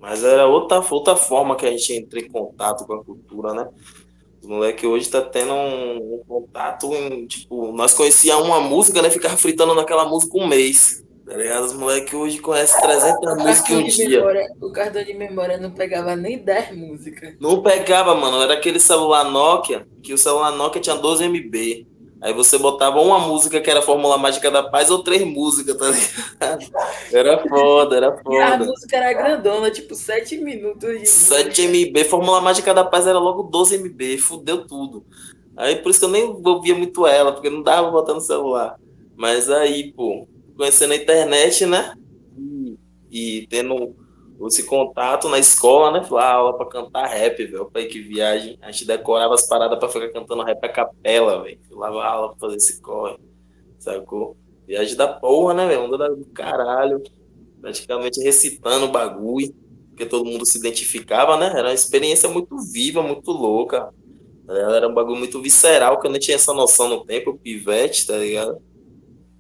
Mas era outra, outra forma que a gente entra em contato com a cultura, né? Os moleque hoje tá tendo um, um contato em, tipo, nós conhecíamos uma música, né? Ficava fritando naquela música um mês. Tá ligado? Os moleque hoje conhecem 300 O músicas em um dia. memória, o cartão de memória não pegava nem 10 músicas. Não pegava, mano. Era aquele celular Nokia, que o celular Nokia tinha 12 MB. Aí você botava uma música que era a Fórmula Mágica da Paz ou três músicas, tá ligado? Era foda, era E a foda. música era grandona, tipo 7 minutos de 7 música. MB, Fórmula Mágica da Paz era logo 12 MB, fudeu tudo. Aí por isso que eu nem ouvia muito ela, porque não dava botar no celular. Mas aí, pô, conhecendo a internet, né? E tendo esse contato na escola, né? Foi a aula pra cantar rap, velho. Pai, que viagem. A gente decorava as paradas pra ficar cantando rap a capela, velho. Lava aula pra fazer esse corre, sacou? Viagem da porra, né, velho? Onda da- do caralho. Praticamente recitando o bagulho, porque todo mundo se identificava, né? Era uma experiência muito viva, muito louca. Era um bagulho muito visceral, que eu nem tinha essa noção no tempo, pivete, tá ligado?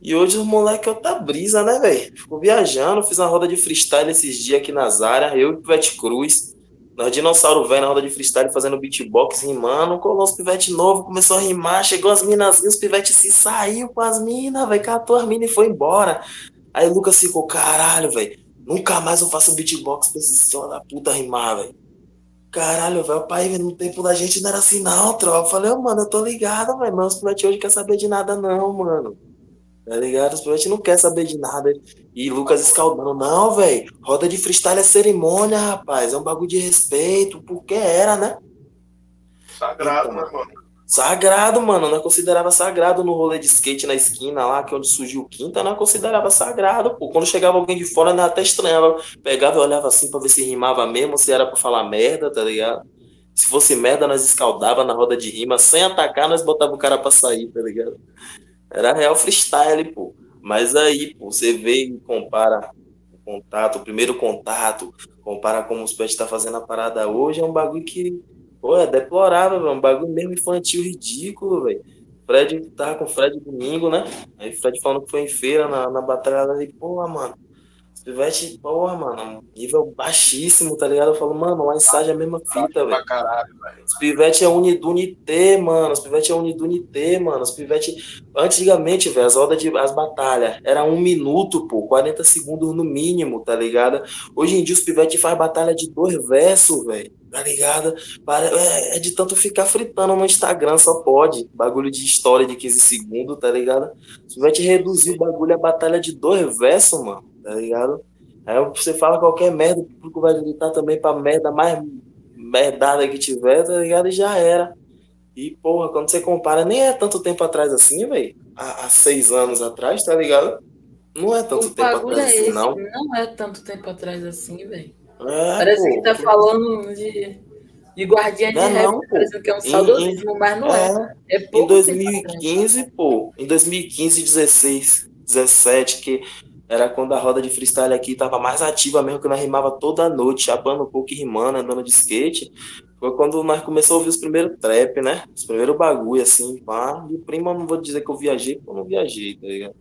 E hoje os moleques é outra brisa, né, velho? Ficou viajando, fiz uma roda de freestyle esses dias aqui nas áreas, eu e o Pivete Cruz. Nós dinossauro velho na roda de freestyle fazendo beatbox, rimando, colou os pivete novo, começou a rimar, chegou as minazinhas, os pivete se saiu com as minas, velho, catou as minas e foi embora. Aí o Lucas ficou, caralho, velho, nunca mais eu faço beatbox pra esse filho da puta rimar, velho. Caralho, velho, pai, no tempo da gente não era assim não, tropa. Eu falei, ô, mano, eu tô ligado, velho, mas os pivete hoje quer saber de nada não, mano. Tá ligado? Os pivete não quer saber de nada. E Lucas escaldando, não, velho, roda de freestyle é cerimônia, rapaz, é um bagulho de respeito, porque era, né? Sagrado, né, mano? Sagrado, mano. Nós considerava sagrado no rolê de skate na esquina lá, que é onde surgiu o quinta, nós considerava sagrado, pô. Quando chegava alguém de fora, nós até estranhava. Pegava e olhava assim pra ver se rimava mesmo, se era pra falar merda, tá ligado? Se fosse merda, nós escaldava na roda de rima. Sem atacar, nós botava o cara pra sair, tá ligado? Era real freestyle, pô. Mas aí, pô, você vê e compara o contato, o primeiro contato, compara como os pets tá fazendo a parada hoje, é um bagulho que Pô, é deplorável, velho. Um bagulho mesmo infantil, ridículo, velho. Fred tava com o Fred domingo, né? Aí Fred falando que foi em feira na, na batalha ali, porra, mano. Pivete, porra, mano, nível baixíssimo, tá ligado? Eu falo, mano, lá em é a mesma fita, velho. Os pivete é Unidunité, mano. Os pivete é Unidunité, mano. Os pivete. Antigamente, velho, as rodas de. as batalhas era um minuto, pô, 40 segundos no mínimo, tá ligado? Hoje em dia os pivete faz batalha de dois versos, velho. Tá ligado? É, é de tanto ficar fritando no Instagram, só pode. Bagulho de história de 15 segundos, tá ligado? Os pivete reduzir o bagulho a batalha de dois versos, mano tá ligado? Aí você fala qualquer merda, o público vai gritar também pra merda mais merdada que tiver, tá ligado? E já era. E, porra, quando você compara, nem é tanto tempo atrás assim, velho. Há, há, seis anos atrás, tá ligado? Não é tanto o tempo atrás é assim, não. Não é tanto tempo atrás assim, velho. É, Parece pô, que tá falando de, de guardiã de não, rap, parecendo que é um saudosismo, mas não é. é. é em 2015, pô, em 2015, 16, 17, que era quando a roda de freestyle aqui tava mais ativa mesmo, que nós rimava toda noite, chapando um pouco e rimando, andando de skate. Foi quando nós começamos a ouvir os primeiros trap, né? Os primeiros bagulho, assim, pá. E prima, não vou dizer que eu viajei, porque eu não viajei, tá ligado?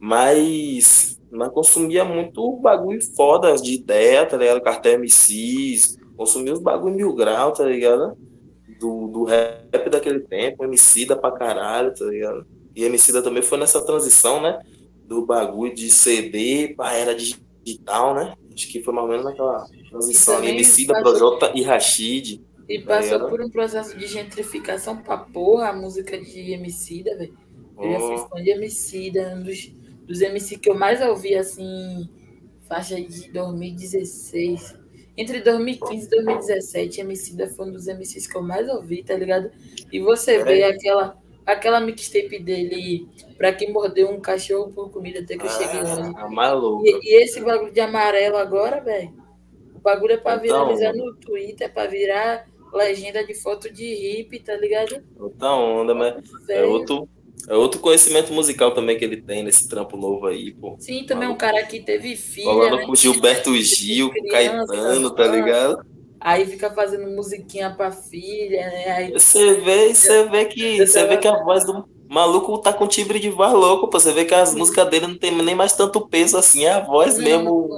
Mas nós consumia muito bagulho foda de ideia, tá ligado? Cartel MCs, consumia os bagulho mil grau, tá ligado? Do, do rap daquele tempo, MC da pra caralho, tá ligado? E MC da também foi nessa transição, né? Do bagulho de CD para era digital, né? Acho que foi mais ou menos naquela transição ali, MC da Projota e Rashid. E passou por um processo de gentrificação pra porra a música de Emicida, velho. Eu já fui fã de Emicida, um dos, dos MC que eu mais ouvi, assim, faixa de 2016. Entre 2015 e 2017, Emicida foi um dos MCs que eu mais ouvi, tá ligado? E você vê aquela aquela mixtape dele, pra quem mordeu um cachorro por comida até que eu cheguei lá. Ah, maluco. E, e, esse bagulho de amarelo agora, velho, o bagulho é pra então, viralizar no Twitter, é pra virar legenda de foto de hippie, tá ligado? Outra onda, mas é outro, é outro conhecimento musical também que ele tem nesse trampo novo aí, pô. Sim, também é um cara que teve filho. Falando né? com Gilberto Gil, com Caetano, tá ligado? Aí fica fazendo musiquinha pra filha, né? Aí... Você vê, você vê que. Você vê que a voz do maluco tá com timbre de voz louco, pô. Você vê que as músicas dele não tem nem mais tanto peso assim, é a voz mesmo.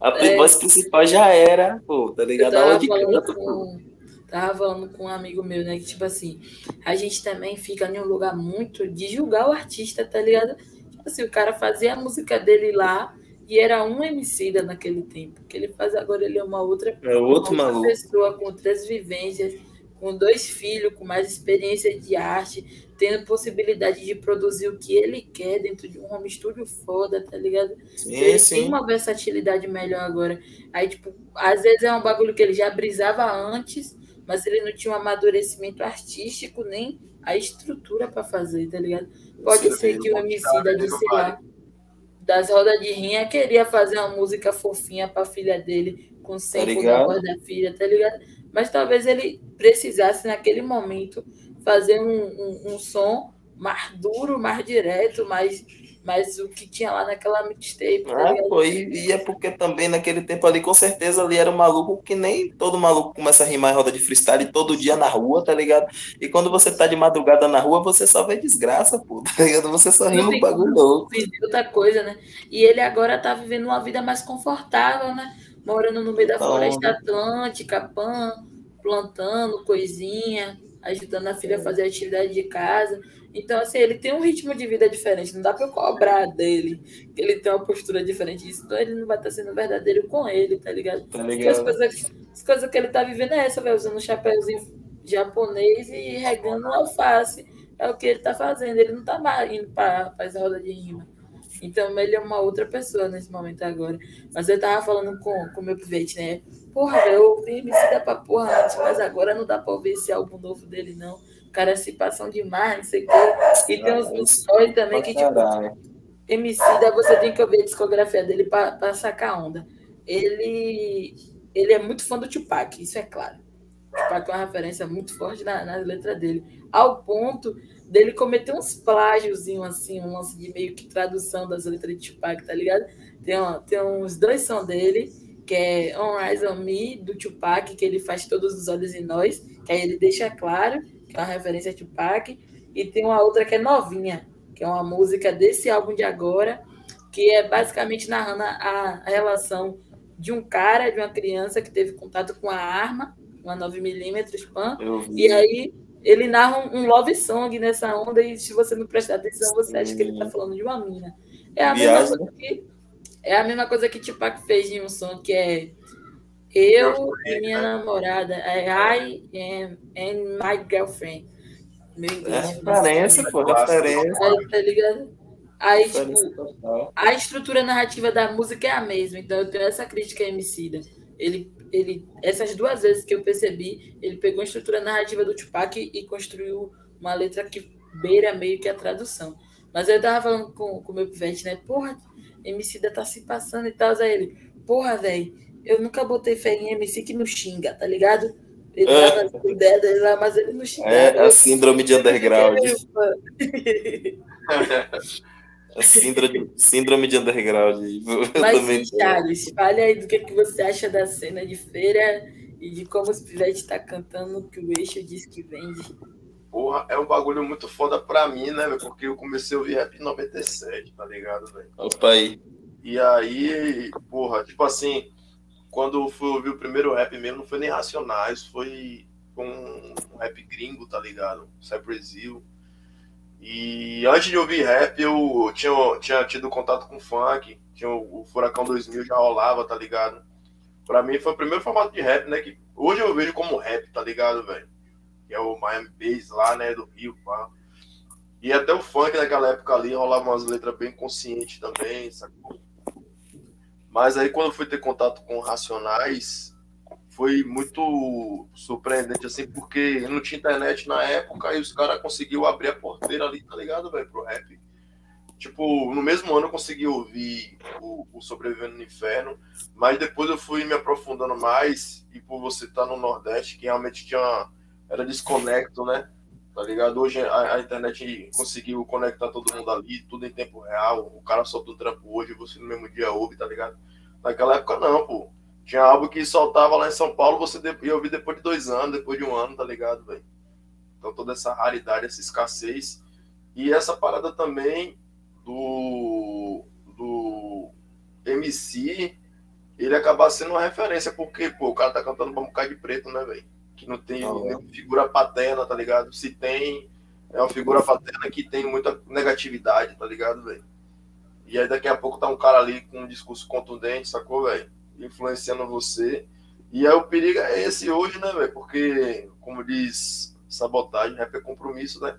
A é. voz principal já era, pô, tá ligado? Eu tava, falando com, tava falando com um amigo meu, né? Que tipo assim, a gente também fica em um lugar muito de julgar o artista, tá ligado? Tipo assim, o cara fazia a música dele lá e era um emicida naquele tempo. que ele faz agora, ele é uma outra, é outro uma outra pessoa com outras vivências, com dois filhos, com mais experiência de arte, tendo possibilidade de produzir o que ele quer dentro de um home studio foda, tá ligado? Sim, ele sim. tem uma versatilidade melhor agora. Aí, tipo, às vezes é um bagulho que ele já brisava antes, mas ele não tinha um amadurecimento artístico, nem a estrutura para fazer, tá ligado? Pode ser que o homicida disse lá das rodas de rinha queria fazer uma música fofinha para a filha dele, com 100 tá voz da filha, tá ligado? Mas talvez ele precisasse, naquele momento, fazer um, um, um som mais duro, mais direto, mais mas o que tinha lá naquela mixtape. Tá ah, pô, e, e, é porque também naquele tempo ali, com certeza, ali era um maluco que nem todo maluco começa a rimar em roda de freestyle todo dia na rua, tá ligado? E quando você tá de madrugada na rua, você só vê desgraça, pô, tá ligado? Você só rima um bagulho louco. outra coisa, né? E ele agora tá vivendo uma vida mais confortável, né? Morando no meio da então, floresta atlântica, pan, plantando coisinha, ajudando a filha a fazer atividade de casa. Então, assim, ele tem um ritmo de vida diferente. Não dá para eu cobrar dele que ele tem uma postura diferente disso. Então, ele não vai estar sendo verdadeiro com ele, tá ligado? Tá ligado. As coisas, as coisas que ele tá vivendo é essa, velho. Usando um chapéuzinho japonês e regando alface. É o que ele tá fazendo. Ele não tá mais indo para fazer roda de rima. Então, ele é uma outra pessoa nesse momento agora. Mas eu tava falando com o meu pivete, né? Porra, eu tenho me dá pra porra antes, mas agora não dá pra ouvir esse álbum novo dele, não cara se passam demais, não sei o quê. E tem uns, stories também que, tipo, Emicida, você tem que ouvir a discografia dele para sacar onda. Ele, ele é muito fã do Tupac, isso é claro. O Tupac é uma referência muito forte na, nas letras dele. Ao ponto dele cometer uns plágiozinhos, assim, um lance de meio que tradução das letras de Tupac, tá ligado? Tem, ó, tem uns dois sons dele, que é On Rise On Me, do Tupac, que ele faz Todos os Olhos em Nós, que aí ele deixa claro que é uma referência a Tupac. E tem uma outra que é novinha, que é uma música desse álbum de agora, que é basicamente narrando a, a relação de um cara, de uma criança que teve contato com a arma, uma 9mm PAN, e aí ele narra um, um, love song nessa onda, e se você não prestar atenção, você acha que ele está falando de uma mina. É a mesma coisa que, é a mesma coisa que Tupac fez em um som que é eu e minha namorada, é I am and my girlfriend. Meu inglês. É referência, pô, referência. Aí, tá ligado? Aí, tipo, a estrutura narrativa da música é a mesma, então eu tenho essa crítica a Emicida. Ele, ele, essas duas vezes que eu percebi, ele pegou a estrutura narrativa do Tupac e construiu uma letra que beira meio que a tradução. Mas eu tava falando com o meu pivete, né? Porra, Emicida tá se passando e tal. Aí ele, porra, velho, eu nunca botei fé em MC que não xinga, tá ligado? Ele é. tava ideia dele lá, mas ele não xinga. É a síndrome de underground. a síndrome, síndrome de underground. Mas, Charles, fale aí do que, que você acha da cena de feira e de como os pivetes tá cantando que o eixo diz que vende. Porra, é um bagulho muito foda pra mim, né, Porque eu comecei a ouvir rap em 97, tá ligado, velho? Opa aí. E aí, porra, tipo assim, quando fui ouvir o primeiro rap mesmo, não foi nem Racionais, foi um, um rap gringo, tá ligado? Cypress Hill. E antes de ouvir rap, eu tinha, tinha tido contato com funk, tinha o, o Furacão 2000 já rolava, tá ligado? Pra mim foi o primeiro formato de rap, né? Que hoje eu vejo como rap, tá ligado, velho? Que é o Miami Bass lá, né? Do Rio, pá. E até o funk naquela época ali rolava umas letras bem conscientes também, sacou? Mas aí quando fui ter contato com Racionais, foi muito surpreendente, assim, porque não tinha internet na época e os caras conseguiu abrir a porteira ali, tá ligado, velho, pro rap. Tipo, no mesmo ano eu consegui ouvir o, o, Sobrevivendo no Inferno, mas depois eu fui me aprofundando mais, e por você estar tá no Nordeste, que realmente tinha. Era desconecto, né? Tá ligado? Hoje a, a, internet conseguiu conectar todo mundo ali, tudo em tempo real. O cara solta o trampo hoje, você no mesmo dia ouve, tá ligado? Naquela época não, pô. Tinha algo que soltava lá em São Paulo, você ia ouvir depois de dois anos, depois de um ano, tá ligado, velho? Então toda essa raridade, essa escassez. E essa parada também do, do MC, ele acabar sendo uma referência, porque, pô, o cara tá cantando pra um bocado de preto, né, velho? Que não tem oh, figura paterna, tá ligado? Se tem, é uma figura paterna que tem muita negatividade, tá ligado, velho? E aí daqui a pouco tá um cara ali com um discurso contundente, sacou, velho? Influenciando você. E aí o perigo é esse hoje, né, velho? Porque, como diz sabotagem, rap é compromisso, né?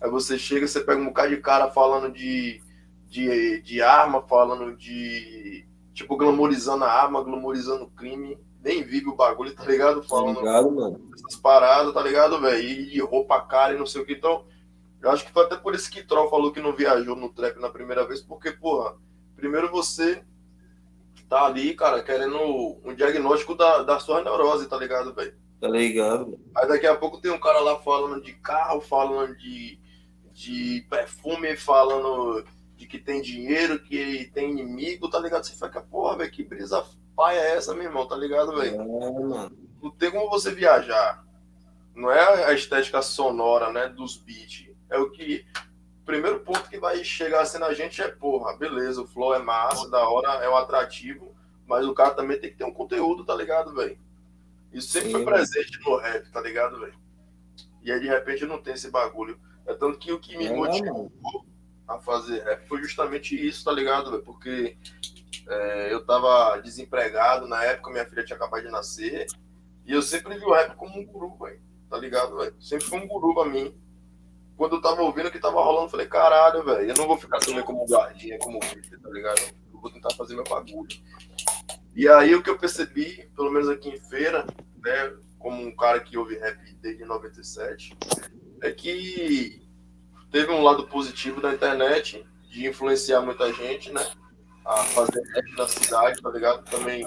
Aí você chega, você pega um bocado de cara falando de, de, de arma, falando de. Tipo, glamorizando a arma, glamorizando o crime nem vive o bagulho, tá ligado? Tá Falando tá ligado, mano. essas paradas, tá ligado, velho? E roupa cara e não sei o que. Então, eu acho que foi até por isso que Troll falou que não viajou no trap na primeira vez, porque, porra, primeiro você tá ali, cara, querendo um diagnóstico da, da sua neurose, tá ligado, velho? Tá ligado. Aí daqui a pouco tem um cara lá falando de carro, falando de, de perfume, falando de que tem dinheiro, que tem inimigo, tá ligado? Você fica, porra, velho, que brisa paia é essa, meu irmão, tá ligado, velho? É, não tem como você viajar. Não é a estética sonora, né, dos beats. É o que. O primeiro ponto que vai chegar assim na gente é, porra, beleza, o flow é massa, da hora, é um atrativo, mas o cara também tem que ter um conteúdo, tá ligado, velho? Isso sempre Sim. foi presente no rap, tá ligado, velho? E aí, de repente, não tem esse bagulho. É tanto que o que me é, motivou a fazer rap foi justamente isso, tá ligado, velho? Porque é, eu tava desempregado na época, minha filha tinha acabado de nascer. E eu sempre vi o rap como um guru, velho. Tá ligado, velho? Sempre foi um guru pra mim. Quando eu tava ouvindo o que tava rolando, eu falei, caralho, velho, eu não vou ficar também como guardinha, como vídeo, tá ligado? Eu vou tentar fazer meu bagulho. E aí o que eu percebi, pelo menos aqui em feira, né, como um cara que ouve rap desde 97, é que teve um lado positivo da internet de influenciar muita gente, né? A fazer rap na cidade, tá ligado? Também,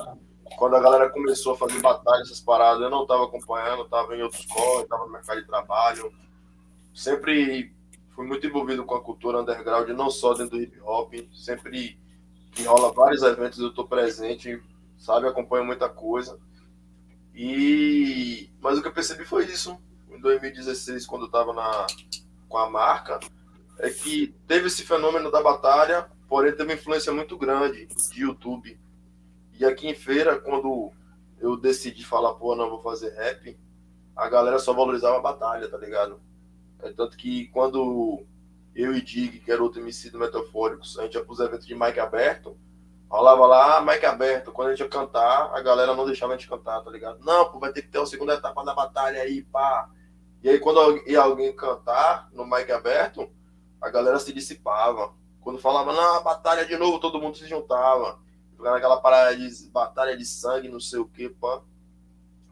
quando a galera começou a fazer batalha, essas paradas, eu não tava acompanhando, tava em outros corres, tava no mercado de trabalho. Sempre fui muito envolvido com a cultura underground, não só dentro do hip hop, sempre que rola vários eventos eu tô presente, sabe? Acompanho muita coisa. E mas o que eu percebi foi isso em 2016 quando eu tava na com a marca, é que teve esse fenômeno da batalha, porém teve uma influência muito grande de YouTube. E aqui em feira, quando eu decidi falar, pô, não vou fazer rap, a galera só valorizava a batalha, tá ligado? É tanto que quando eu e Dig, que era outro MC do Metafóricos, a gente ia pros eventos de mic aberto, rolava lá, ah, mic aberto. Quando a gente ia cantar, a galera não deixava a gente cantar, tá ligado? Não, pô, vai ter que ter a segunda etapa da batalha aí, pá. E aí, quando ia alguém cantar no mic aberto, a galera se dissipava. Quando falava, não, batalha de novo, todo mundo se juntava. Ficava naquela parada de batalha de sangue, não sei o que, pá.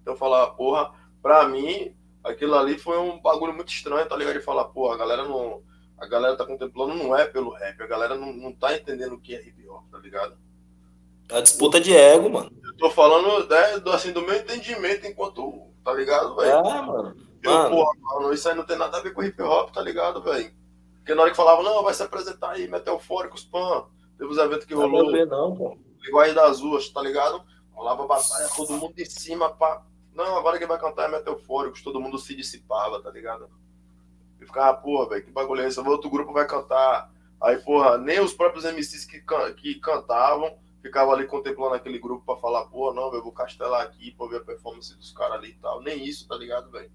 Então eu falava, porra, pra mim, aquilo ali foi um bagulho muito estranho, tá ligado? De falar, porra, a galera não a galera tá contemplando não é pelo rap, a galera não, não tá entendendo o que é hip hop, tá ligado? É a disputa de ego, mano. Eu tô falando né, do, assim, do meu entendimento enquanto, tá ligado, velho? É, mano. Eu, mano. porra, mano, isso aí não tem nada a ver com hip hop, tá ligado, velho? Porque na hora que falava, não, vai se apresentar aí, Meteofóricos, pan. Teve os eventos que rolou. Não, ver, não, pô. Iguais das ruas, tá ligado? Rolava batalha, todo mundo de cima, pá. Não, agora quem vai cantar é Meteofóricos, todo mundo se dissipava, tá ligado? E ficava, porra, velho, que bagulho é esse? Outro grupo vai cantar. Aí, porra, nem os próprios MCs que, can que cantavam ficavam ali contemplando aquele grupo pra falar, porra, não, eu vou castelar aqui pra ver a performance dos caras ali e tal. Nem isso, tá ligado, velho?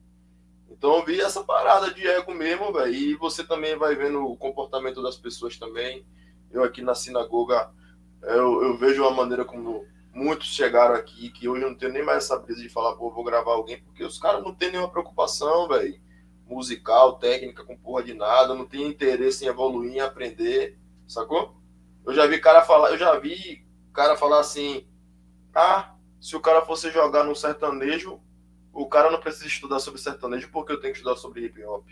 Então eu vi essa parada de ego mesmo, velho. E você também vai vendo o comportamento das pessoas também. Eu aqui na sinagoga, eu, eu vejo a maneira como muitos chegaram aqui, que hoje eu não tenho nem mais essa brisa de falar, pô, vou gravar alguém, porque os caras não têm nenhuma preocupação, velho musical, técnica, com porra de nada, não tem interesse em evoluir, em aprender, sacou? Eu já vi cara falar, eu já vi cara falar assim: "Ah, se o cara fosse jogar no sertanejo, o cara não precisa estudar sobre sertanejo porque eu tenho que estudar sobre hip hop".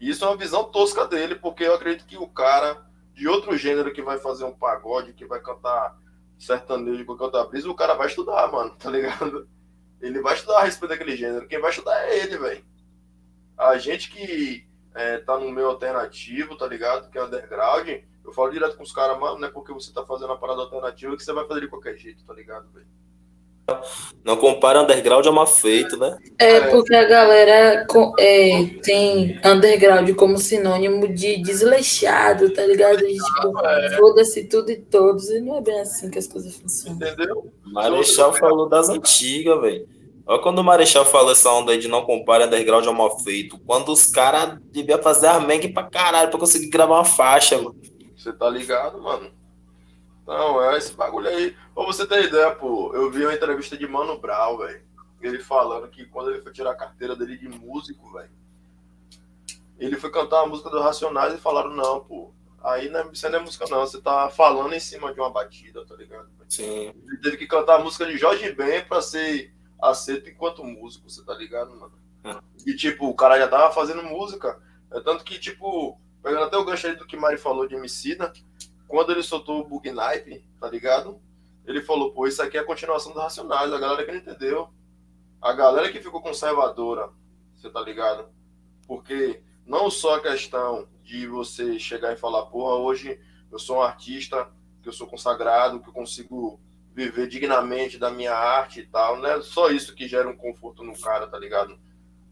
E isso é uma visão tosca dele, porque eu acredito que o cara de outro gênero que vai fazer um pagode, que vai cantar sertanejo, que cantar brisa, o cara vai estudar, mano, tá ligado? Ele vai estudar a respeito daquele gênero. Quem vai estudar é ele, velho. A gente que é, tá no meio alternativo, tá ligado? Que é underground, eu falo direto com os caras, mano, não é porque você tá fazendo a parada alternativa que você vai fazer de qualquer jeito, tá ligado, velho? Não compara underground a mal feito, né? É, porque a galera é, tem underground como sinônimo de desleixado, tá ligado? De, tipo, é. foda-se tudo e todos. E não é bem assim que as coisas funcionam. Entendeu? Marechal falou das antigas, velho. Olha quando o Marechal fala essa onda aí de não compare underground ao mal feito. Quando os caras deviam fazer armengue pra caralho pra conseguir gravar uma faixa, mano. Você tá ligado, mano? Não, é esse bagulho aí. Pra você ter ideia, pô, eu vi uma entrevista de Mano Brown, velho. Ele falando que quando ele foi tirar a carteira dele de músico, velho, ele foi cantar a música do Racionais e falaram, não, pô, aí não é, você não é música não, você tá falando em cima de uma batida, tá ligado? Sim. Ele teve que cantar a música de Jorge Ben pra ser aceito enquanto músico, você tá ligado, mano? É. E tipo, o cara já tava fazendo música. É tanto que, tipo, pegando até o gancho aí do que Mari falou de Emicida, quando ele soltou o Bug Knife, tá ligado? Ele falou, pô, isso aqui é a continuação do Racionais, a galera que não entendeu. A galera que ficou conservadora, você tá ligado? Porque não só a questão de você chegar e falar, porra, hoje eu sou um artista, que eu sou consagrado, que eu consigo viver dignamente da minha arte e tal, não é só isso que gera um conforto no cara, tá ligado?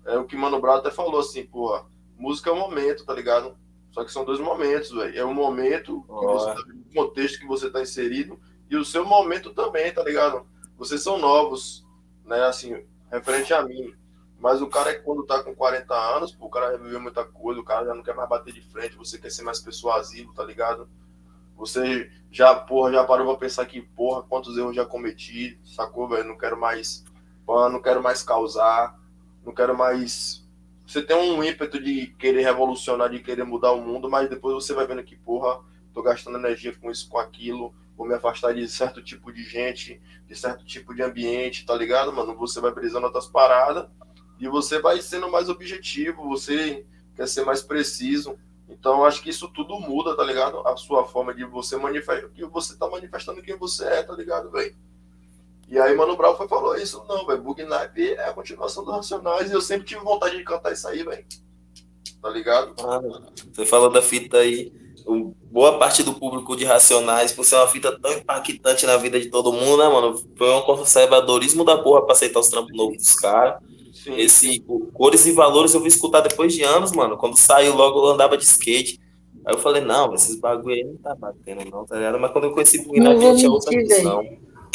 É o que Mano Brown até falou assim, porra, música é um momento, tá ligado? Só que são dois momentos, velho. É o momento, que você tá, o contexto que você tá inserido, e o seu momento também, tá ligado? Vocês são novos, né, assim, referente a mim. Mas o cara é quando tá com 40 anos, pô, o cara já viveu muita coisa, o cara já não quer mais bater de frente, você quer ser mais persuasivo, tá ligado? Você já, porra, já parou pra pensar que, porra, quantos erros já cometi, sacou, velho? Não quero mais, porra, não quero mais causar, não quero mais. Você tem um ímpeto de querer revolucionar, de querer mudar o mundo, mas depois você vai vendo que, porra, tô gastando energia com isso, com aquilo, vou me afastar de certo tipo de gente, de certo tipo de ambiente, tá ligado, mano? Você vai brisando outras paradas e você vai sendo mais objetivo, você quer ser mais preciso. Então, acho que isso tudo muda, tá ligado? A sua forma de você manifestar, que você tá manifestando quem você é, tá ligado, velho? E aí, Mano Brown foi, falou isso, não, velho, Bug Night é a continuação dos Racionais e eu sempre tive vontade de cantar isso aí, velho. Tá ligado? Ah, você falou da fita aí, boa parte do público de Racionais, por ser uma fita tão impactante na vida de todo mundo, né, mano? Foi um conservadorismo da porra pra aceitar os trampos novos dos caras. Esse Cores e Valores eu vim escutar depois de anos, mano. Quando saiu logo eu andava de skate. Aí eu falei, não, esses bagulho aí não tá batendo, não, tá ligado? Mas quando eu conheci o Bugnap, tinha outra visão.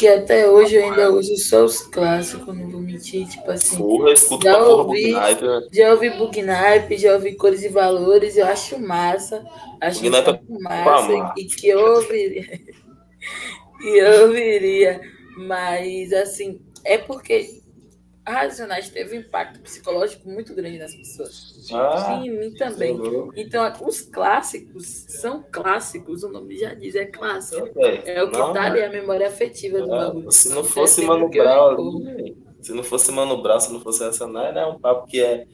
Que até hoje eu ainda uso só os clássicos, não vou mentir, tipo assim. Porra, eu escuto já ouvi, né? Já ouvi Bugnipe, já ouvi Cores e Valores, eu acho massa. Acho é massa e que eu ouviria. e eu ouviria. Mas, assim, é porque Racionais teve um impacto psicológico muito grande nas pessoas. Ah, Sim, em mim também. Então, os clássicos são clássicos, o nome já diz, é clássico. É, é o que não, tá ali, a memória afetiva do é, bagulho. Se não fosse Mano Brown, se não fosse Mano Brown, se não fosse Racionais, é um papo que é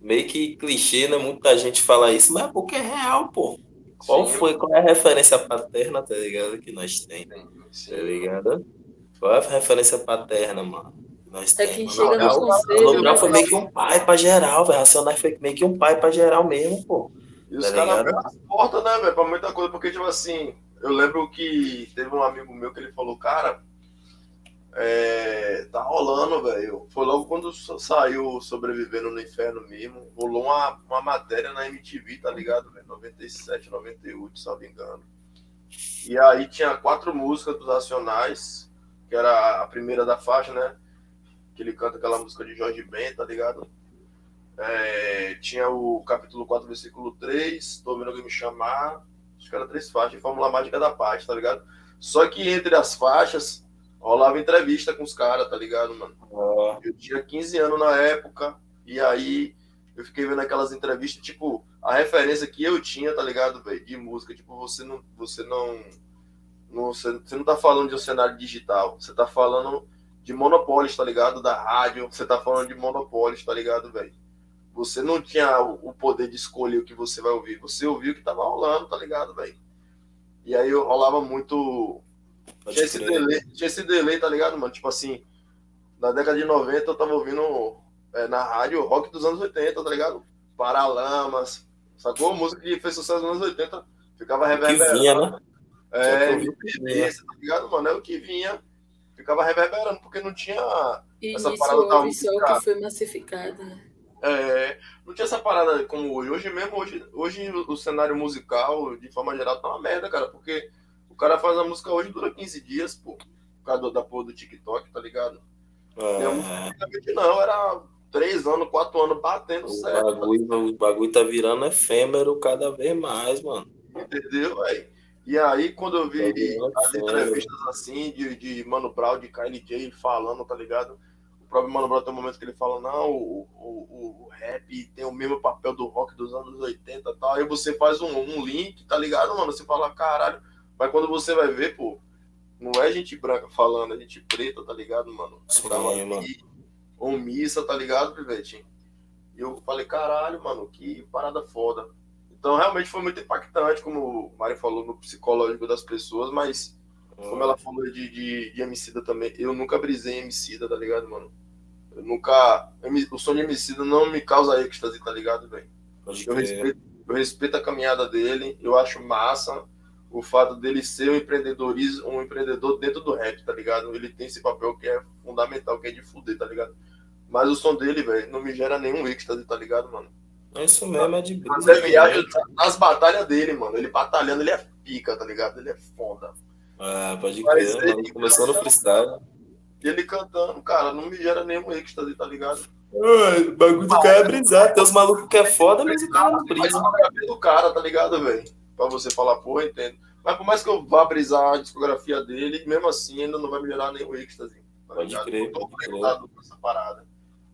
meio que clichê, né? Muita gente fala isso, mas é porque é real, pô. Qual Sim. foi, qual é a referência paterna, tá ligado? Que nós temos, tá ligado? Qual é a referência paterna, mano? Nós é quem chega nos conselhos. O foi meio que um pai pra geral, velho. Racionais foi meio que um pai pra geral mesmo, pô. E os tá caras abrem as portas, né, velho, pra muita coisa, porque, tipo assim, eu lembro que teve um amigo meu que ele falou, cara, é, tá rolando, velho. Foi logo quando saiu Sobrevivendo no Inferno mesmo. Rolou uma, uma matéria na MTV, tá ligado, velho? 97, 98, se não me engano. E aí tinha quatro músicas dos Racionais, que era a primeira da faixa, né? Que ele canta aquela música de Jorge Ben, tá ligado? É, tinha o capítulo 4, versículo 3, tô vendo alguém me chamar, acho que era três faixas, Fórmula Mágica da Paz, tá ligado? Só que entre as faixas, rolava entrevista com os caras, tá ligado, mano? Oh. Eu tinha 15 anos na época, e aí eu fiquei vendo aquelas entrevistas, tipo, a referência que eu tinha, tá ligado, velho, de música, tipo, você não, você não, não você, você não tá falando de um cenário digital, você tá falando de monopólios, tá ligado? Da rádio. Você tá falando de monopólios, tá ligado, velho? Você não tinha o poder de escolher o que você vai ouvir. Você ouviu o que tava rolando, tá ligado, velho? E aí rolava muito. tinha esse, delay, tinha esse delay, tá ligado, mano? Tipo assim, na década de 90 eu tava ouvindo é, na rádio rock dos anos 80, tá ligado? Paralamas, sacou? Música que fez sucesso nos anos 80, ficava reverberando. Que vinha, né? É, tá ligado, mano? É o que vinha ficava reverberando, porque não tinha e essa parada da música. que foi massificada. Né? É, não tinha essa parada como hoje. Hoje mesmo, hoje, hoje o cenário musical, de forma geral, tá uma merda, cara, porque o cara faz a música hoje dura 15 dias, pô, por causa da porra do TikTok, tá ligado? É. Música não, era três anos, quatro anos batendo o certo. Bagulho? O bagulho tá virando efêmero cada vez mais, mano. Entendeu, velho? E aí, quando eu vi as entrevistas assim de, de Mano Brown, de KLJ falando, tá ligado? O próprio Mano Brown tem um momento que ele fala, não, o, o, o rap tem o mesmo papel do rock dos anos 80 e tal. Aí você faz um, um link, tá ligado, mano? Você fala, caralho. Mas quando você vai ver, pô, não é gente branca falando, é gente preta, tá ligado, mano? Sim, mano. Omissa, tá ligado, Pivete? E eu falei, caralho, mano, que parada foda. Então, realmente foi muito impactante, como o Mari falou, no psicológico das pessoas, mas como ela falou de, de, de Emicida também, eu nunca brisei em Emicida, tá ligado, mano? Eu nunca. O som de Emicida não me causa êxtase, tá ligado, velho? Eu respeito, eu respeito a caminhada dele, eu acho massa o fato dele ser um empreendedorismo, um empreendedor dentro do rap, tá ligado? Ele tem esse papel que é fundamental, que é de fuder, tá ligado? Mas o som dele, velho, não me gera nenhum êxtase, tá ligado, mano? É isso mesmo, é de brisa. viagem nas batalhas dele, mano. Ele batalhando, ele é pica, tá ligado? Ele é foda. Ah, pode crer, ele começou no freestyle. Ele cantando, cara, não me gera nenhum êxtase, tá ligado? Ai, o bagulho do cara é brisar. Tem os malucos que é foda, mas ele tá no brisa. Mas do cara, tá ligado, velho? Pra você falar, pô, entendo. Mas por mais que eu vá brisar a discografia dele, mesmo assim ainda não vai me gerar nenhum êxtase. Tá pode crer. Eu tô parada.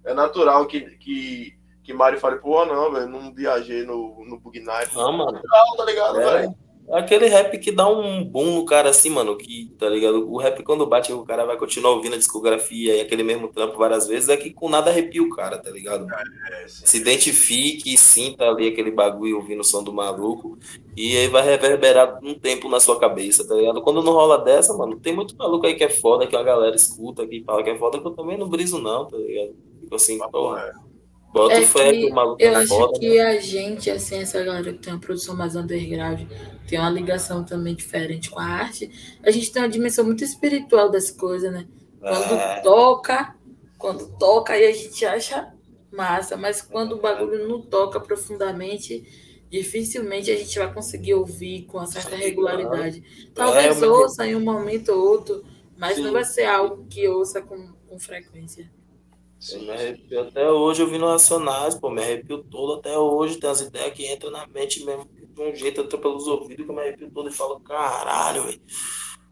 É natural que, que que Mário fale, pô, não, velho, não viajei no, no Bug Knife. Ah, mano. Não, tá ligado, é, velho? Aquele rap que dá um boom no cara assim, mano, que, tá ligado? O rap quando bate, o cara vai continuar ouvindo a discografia e aquele mesmo trampo várias vezes, é que com nada arrepia o cara, tá ligado? É, é, Se identifique, sinta ali aquele bagulho ouvindo o som do maluco e aí vai reverberar um tempo na sua cabeça, tá ligado? Quando não rola dessa, mano, tem muito maluco aí que é foda, que a galera escuta, que fala que é foda, que eu também não briso não, tá ligado? Tipo assim, porra. Bota É fé que que o maluco eu acho foda, que né? a gente, assim, essa galera que tem uma produção mais underground, tem uma ligação também diferente com a arte. A gente tem uma dimensão muito espiritual das coisas, né? Quando É, toca, quando toca, aí a gente acha massa, mas quando o bagulho não toca profundamente, dificilmente a gente vai conseguir ouvir com uma certa regularidade. Talvez É, ouça em um momento ou outro, mas Sim. não vai ser algo que ouça com, com frequência. Eu me arrepio até hoje ouvindo Racionais, pô, me arrepio todo até hoje. Tem as ideias que entram na mente mesmo de um jeito, entra pelos ouvidos que eu me arrepio todo e falo, caralho, velho,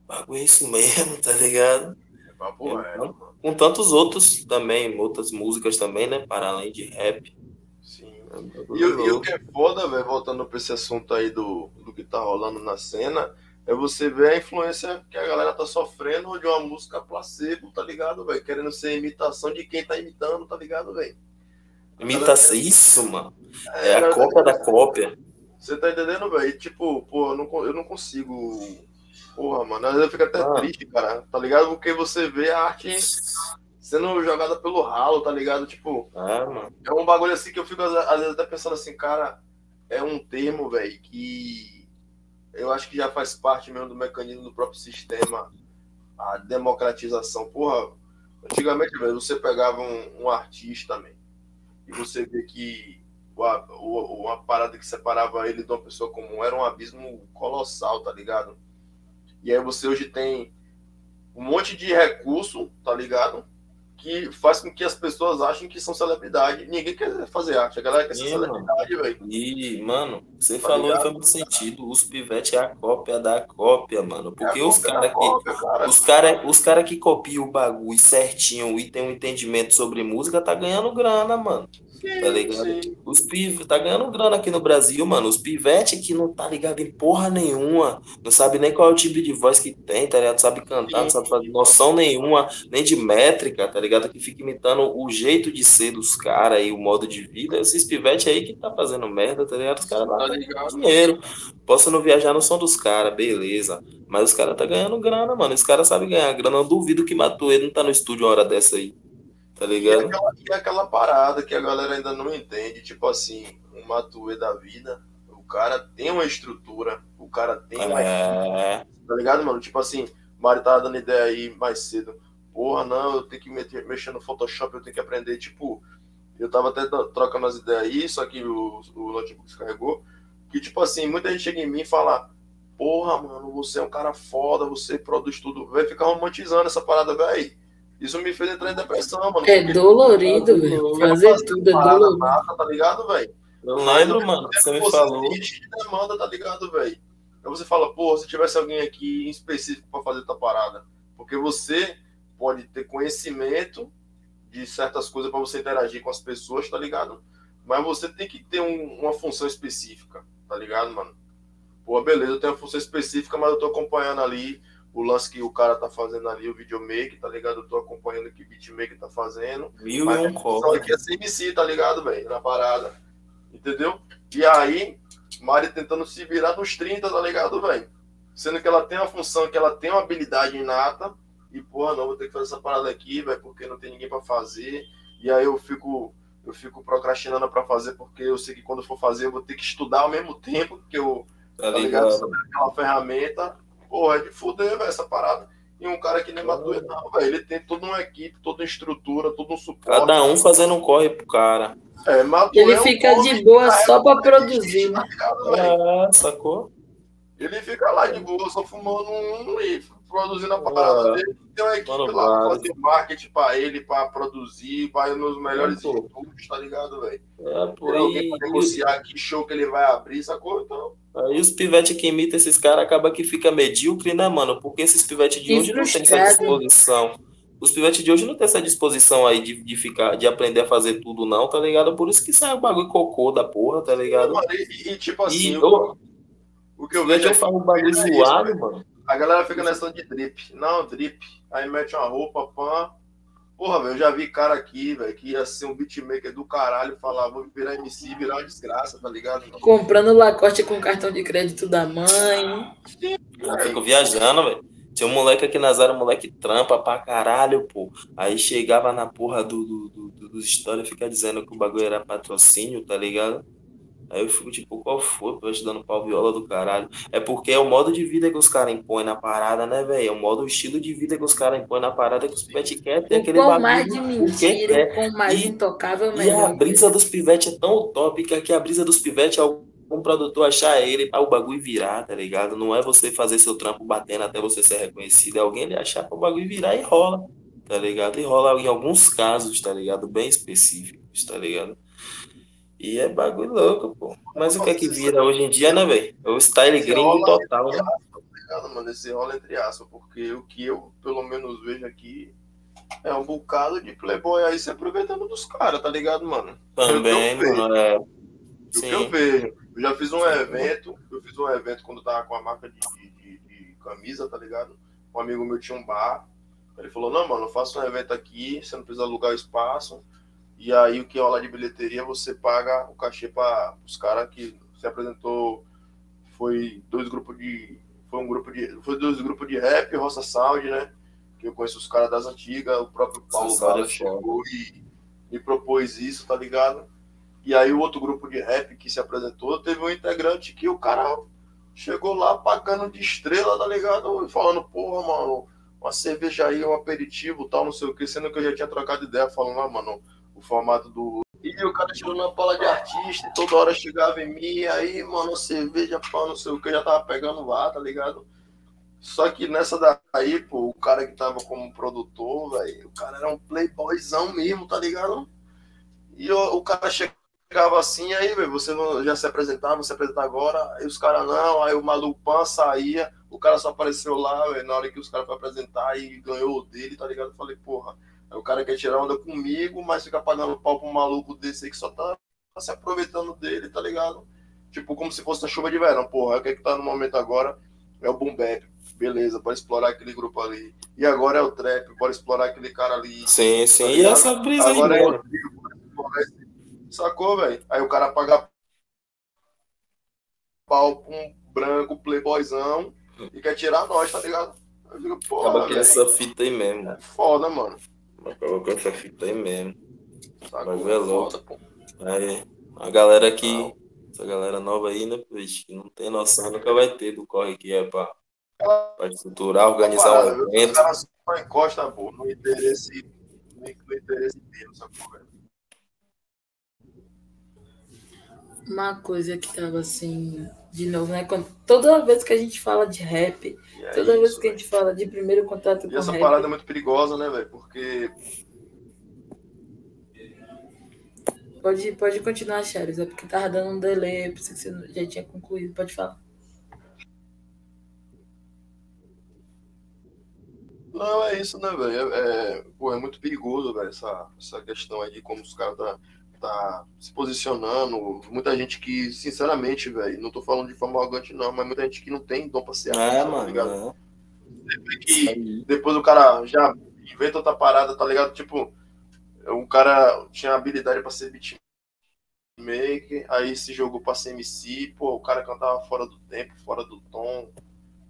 bagulho é isso mesmo, tá ligado? É papo reto, mano. Com tantos outros também, outras músicas também, né? Para além de rap. Sim. É E, e o que é foda, velho, voltando pra esse assunto aí do, do que tá rolando na cena, é você ver a influência que a galera tá sofrendo de uma música placebo, tá ligado, velho? Querendo ser imitação de quem tá imitando, tá ligado, velho? Imita isso, mano. É a cópia da cópia. Você tá entendendo, velho? E, Tipo, pô, eu não, eu não consigo. Porra, mano, às vezes eu fico até Ah. triste, cara, tá ligado? Porque você vê a arte sendo jogada pelo ralo, tá ligado? Tipo, Ah, mano. é um bagulho assim que eu fico às às vezes até pensando assim, cara, é um termo, velho, que eu acho que já faz parte mesmo do mecanismo do próprio sistema, a democratização. Porra, antigamente, velho, você pegava um, um artista, man, e você vê que uma, uma parada que separava ele de uma pessoa comum era um abismo colossal, tá ligado? E aí você hoje tem um monte de recurso, tá ligado? Que faz com que as pessoas achem que são celebridade. Ninguém quer fazer arte, a galera quer ser mano. celebridade, velho. E, mano, você Tá falou e ligado? foi muito sentido. Os pivetes é a cópia da cópia, mano. Porque É os caras que. cara. Os caras os cara que copiam o bagulho certinho e tem um entendimento sobre música tá ganhando grana, mano. Tá ligado? Sim. Os piv tá ganhando grana aqui no Brasil, mano. Os pivete que não tá ligado em porra nenhuma, não sabe nem qual é o tipo de voz que tem, tá ligado? Não sabe cantar, não sabe fazer noção nenhuma, nem de métrica, tá ligado? Que fica imitando o jeito de ser dos caras e o modo de vida. Esses pivete aí que tá fazendo merda, tá ligado? Os caras Tá lá ligado? dinheiro. Posso não viajar no som dos caras, beleza. Mas os caras tá ganhando grana, mano. Os caras sabem ganhar grana. Eu duvido que Matuê não tá no estúdio uma hora dessa aí. Tá E ligado? aquela, e aquela parada que a galera ainda não entende, tipo assim, um Matuê da vida, o cara tem uma estrutura, o cara tem uma É, tá ligado, mano? Tipo assim, o Mário tava dando ideia aí mais cedo. Porra, não, eu tenho que meter, mexer no Photoshop, eu tenho que aprender. Tipo, eu tava até tro- trocando as ideias aí, só que o, o notebook descarregou. Que, tipo assim, muita gente chega em mim e fala: Porra, mano, você é um cara foda, você produz tudo. Vai ficar romantizando essa parada, velho. Isso me fez entrar em depressão, mano. É dolorido, velho. Fazer tudo é dolorido. massa, tá ligado, velho? eu lembro, mano, você me falou. existe demanda, tá ligado, velho? Aí você fala, pô, se tivesse alguém aqui em específico pra fazer tua parada. Porque você pode ter conhecimento de certas coisas pra você interagir com as pessoas, tá ligado? Mas você tem que ter um- uma função específica, tá ligado, mano? Pô, beleza, eu tenho uma função específica, mas eu tô acompanhando ali o lance que o cara tá fazendo ali, o videomaker, tá ligado? Eu tô acompanhando o que o beatmaker tá fazendo. Mil e um copo. pessoa aqui é CMC, tá ligado, velho? Na parada. Entendeu? E aí, Mari tentando se virar nos 30, tá ligado, velho? Sendo que ela tem uma função, que ela tem uma habilidade inata. E, porra, não, vou ter que fazer essa parada aqui, velho, porque não tem ninguém pra fazer. E aí eu fico, eu fico procrastinando pra fazer, porque eu sei que quando for fazer, eu vou ter que estudar ao mesmo tempo que eu, Tá tá ligado? ligado? Sobre aquela ferramenta. Porra, é de fuder, velho, essa parada. E um cara que nem Matuê, não, velho. Ele tem toda uma equipe, toda uma estrutura, todo um suporte. Cada um fazendo um corre pro cara. É, Matuê Ele é um fica de boa que só pra produzir, né? tá ligado, velho? É, sacou? Ele fica lá de boa, só fumando um e produzindo a parada É. dele. Tem uma equipe Mano, lá pra vários. fazer marketing pra ele, pra produzir, vai nos melhores É, estúdios, tá ligado, velho? É, pô, Tem alguém e, pra negociar que show que ele vai abrir, sacou? Então, aí os pivetes que imitam esses caras acaba que fica medíocre, né, mano? Porque esses pivetes de E hoje não tem essa disposição. Os pivetes de hoje não tem essa disposição aí de, de ficar, de aprender a fazer tudo, não, tá ligado? Por isso que sai o bagulho cocô da porra, tá ligado? mano, e, e, tipo assim, E o, eu, o que eu vejo vejo eu é falo um bagulho é zoado, né? mano. A galera fica nessa de drip. Não, drip. Aí mete uma roupa, pã. Porra, velho, eu já vi cara aqui, velho, que ia ser um beatmaker do caralho, falar, vou virar MC, virar uma desgraça, tá ligado? Comprando lacoste com cartão de crédito da mãe. Eu fico viajando, velho. Tinha um moleque aqui na Zara, um moleque trampa pra caralho, pô. Aí chegava na porra do, do, do, dos stories, fica dizendo que o bagulho era patrocínio, tá ligado? Aí eu fico tipo, qual foi? Tô ajudando pau viola do caralho. É porque é o modo de vida que os caras impõem na parada, né, velho? É o modo, o estilo de vida que os caras impõem na parada que os pivete querem. Tem aquele bagulho. mais de mentira, com mais e, intocável melhor. E a brisa dos pivetes é tão utópica que a brisa dos pivetes é o um produtor achar ele para o bagulho virar, tá ligado? Não é você fazer seu trampo batendo até você ser reconhecido, é alguém ele achar para o bagulho virar e rola, tá ligado? E rola em alguns casos, tá ligado? Bem específicos, tá ligado? E é bagulho louco, pô. Mas o que é que vira hoje em dia, né, velho? É o style gringo total, né? Tá mano? Esse rola entre aspas, porque o que eu, pelo menos, vejo aqui é um bocado de playboy aí se aproveitando dos caras, tá ligado, mano? Também, mano, é... O que eu vejo. Eu já fiz um evento, eu fiz um evento quando tava com a marca de, de, de, camisa, tá ligado? Um amigo meu tinha um bar. Ele falou, não, mano, eu faço um evento aqui, você não precisa alugar o espaço. E aí o que rola de bilheteria, você paga o cachê para os caras que se apresentou. Foi dois grupos de. Foi um grupo de. Foi dois grupos de rap, Roça Sound, né? Que eu conheço os caras das antigas, o próprio Paulo Gala é chegou e me propôs isso, tá ligado? E aí o outro grupo de rap que se apresentou, teve um integrante que o cara chegou lá pagando de estrela, tá ligado? Falando, porra, mano, uma cerveja aí, um aperitivo, tal, não sei o que, sendo que eu já tinha trocado ideia, falando, ah, mano, o formato do. E o cara tirou na pala de artista, toda hora chegava em mim, aí, mano, cerveja, pau, não sei o que, já tava pegando lá, tá ligado? Só que nessa daí, pô, o cara que tava como produtor, velho, o cara era um playboyzão mesmo, tá ligado? E o, o cara chegou ficava assim, aí, véio, você não, já se apresentava, você apresentar agora, aí os caras não, aí o maluco pan saía, o cara só apareceu lá, véio, na hora que os caras foram apresentar e ganhou o dele, tá ligado? Eu falei, porra, aí o cara quer tirar onda comigo, mas fica pagando pau pro maluco desse aí que só tá, tá se aproveitando dele, tá ligado? Tipo, como se fosse a chuva de verão, porra, o que é que tá no momento agora é o boom bap, beleza, pode explorar aquele grupo ali. E agora é o trap, pode explorar aquele cara ali. Sim, sim, tá e essa brisa agora aí, é o Sacou, velho? Aí o cara paga pau pra um branco playboyzão e quer tirar nós, tá ligado? Eu digo, porra, Acaba com essa fita aí mesmo. É foda, mano. Com essa fita aí mesmo. Sacou, Mas é louco. Foda, aí, a galera aqui, essa galera nova aí, né, que não tem noção, nunca vai ter do corre que é pra, pra estruturar, organizar o um evento. Os caras só encosta, pô, no interesse, no interesse dele, sacou, velho? uma coisa que tava assim, de novo, né? Quando, toda vez que a gente fala de rap, é toda isso, vez que a gente fala de primeiro contato e com essa rap. Parada é muito perigosa, né, velho? Porque. Pode, pode continuar, Charles, é porque tava dando um delay, pensei que você já tinha concluído, pode falar. Não, é isso, né, velho? É, é, pô, é muito perigoso, velho, essa, essa questão aí, como os caras tá tá se posicionando. Muita gente que, sinceramente, velho, não tô falando de forma arrogante, não, mas muita gente que não tem dom pra ser é, artista, tá mano, tá ligado? É. Que depois o cara já inventa outra parada, tá ligado? Tipo, o cara tinha habilidade pra ser beatmaker, aí se jogou pra ser MC, pô, o cara cantava fora do tempo, fora do tom,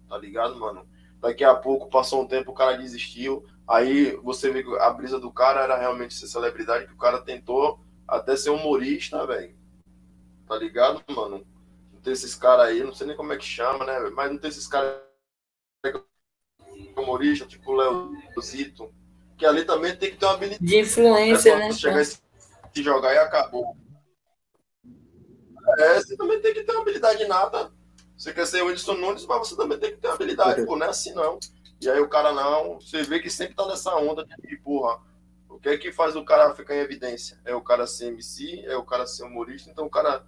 tá ligado, mano? Daqui a pouco, passou um tempo, o cara desistiu. Aí você vê que a brisa do cara era realmente ser celebridade, que o cara tentou até ser humorista, velho. Tá ligado, mano? Não tem esses caras aí, não sei nem como é que chama, né? Mas não tem esses caras humorista, tipo o Léo Zito, que ali também tem que ter uma habilidade. De influência, é né? Chegar e se jogar e acabou. É, você também tem que ter uma habilidade nata. Você quer ser o Edson Nunes, mas você também tem que ter uma habilidade, pô, não é assim não. E aí o cara não, você vê que sempre tá nessa onda de, porra, o que é que faz o cara ficar em evidência? É o cara ser MC, é o cara ser humorista, então o cara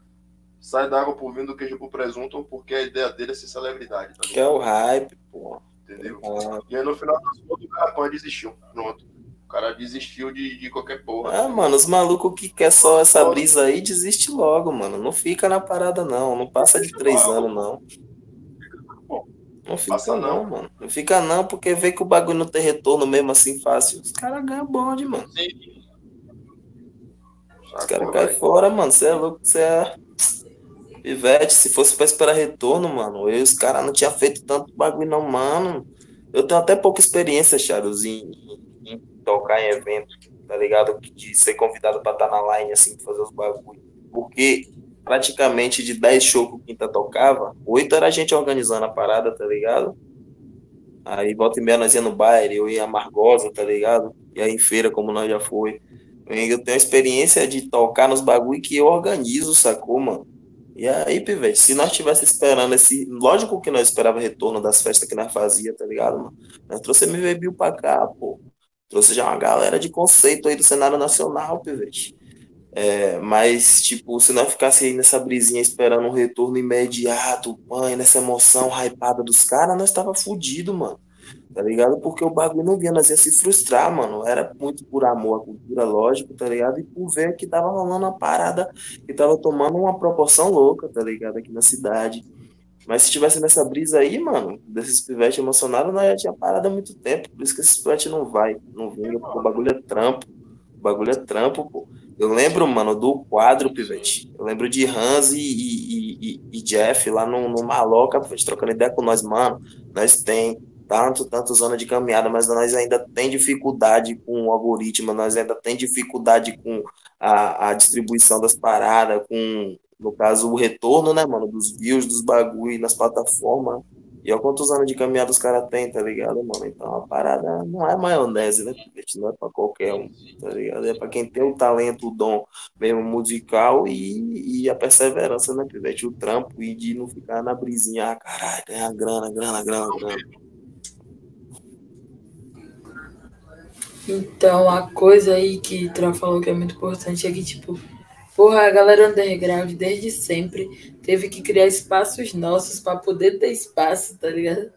sai da água por vindo do queijo pro presunto porque a ideia dele é ser celebridade. Tá que é o hype, pô. Entendeu? E aí no final das contas o cara pode desistiu. Pronto. O cara desistiu de, de qualquer porra. Ah, mano, os malucos que quer só essa brisa aí, desiste logo, mano. Não fica na parada, não. Não passa de três anos, não. Não fica não, mano. Não fica não, porque vê que o bagulho não tem retorno mesmo assim fácil. Os caras ganham bonde, mano. Sim. Os caras caem fora, mano. Você é louco, você é. Pivete, se fosse pra esperar retorno, mano, eu os caras não tinham feito tanto bagulho, não, mano. eu tenho até pouca experiência, Charles, em, em, em tocar em evento, tá ligado? De ser convidado para estar tá na line, assim, fazer os bagulhos. Porque praticamente de 10 shows que o Quinta tocava, 8 era a gente organizando a parada, tá ligado? Aí volta e meia nós ia no baile, eu ia a Margosa, tá ligado? E aí em feira, como nós já foi. Eu tenho a experiência de tocar nos bagulho que eu organizo, sacou, mano? E aí, Pivete, se nós tivesse esperando esse. Lógico que nós esperava retorno das festas que nós fazia, tá ligado, mano? Nós trouxe MV pra cá, pô. Trouxe já uma galera de conceito aí do cenário nacional, Pivete. É, mas, tipo, se nós ficasse aí nessa brisinha esperando um retorno imediato, pai, nessa emoção hypada dos caras, nós tava fudido, mano. Tá ligado? Porque o bagulho não vinha, nós ia se frustrar, mano. Era muito por amor à cultura, lógico, tá ligado? E por ver que tava rolando uma parada que tava tomando uma proporção louca, tá ligado? Aqui na cidade. Mas se tivesse nessa brisa aí, mano, desses pivetes emocionados, nós já tinha parado há muito tempo. Por isso que esses pivetes não vai, não vinga, porque o bagulho é trampo. O bagulho é trampo, pô. Eu lembro, mano, do quadro, Pivete. Eu lembro de Hans e, e, e, e Jeff lá no, no Maloca, Pivete, trocando ideia com nós, mano. Nós tem tanto, tanto zona de caminhada, mas nós ainda tem dificuldade com o algoritmo, nós ainda tem dificuldade com a, a distribuição das paradas, com, no caso, o retorno, né, mano, dos views, dos bagulho nas plataformas. E olha quantos anos de caminhada os caras têm, tá ligado, mano? Então a parada não é maionese, né? Não é pra qualquer um, tá ligado? É pra quem tem o talento, o dom mesmo musical e, e a perseverança, né, Pivete? O trampo e de não ficar na brisinha, ah, caralho, ganhar grana, grana, grana, grana. Então, a coisa aí que Tran falou que é muito importante é que, tipo, Porra, a galera underground desde sempre teve que criar espaços nossos para poder ter espaço, tá ligado?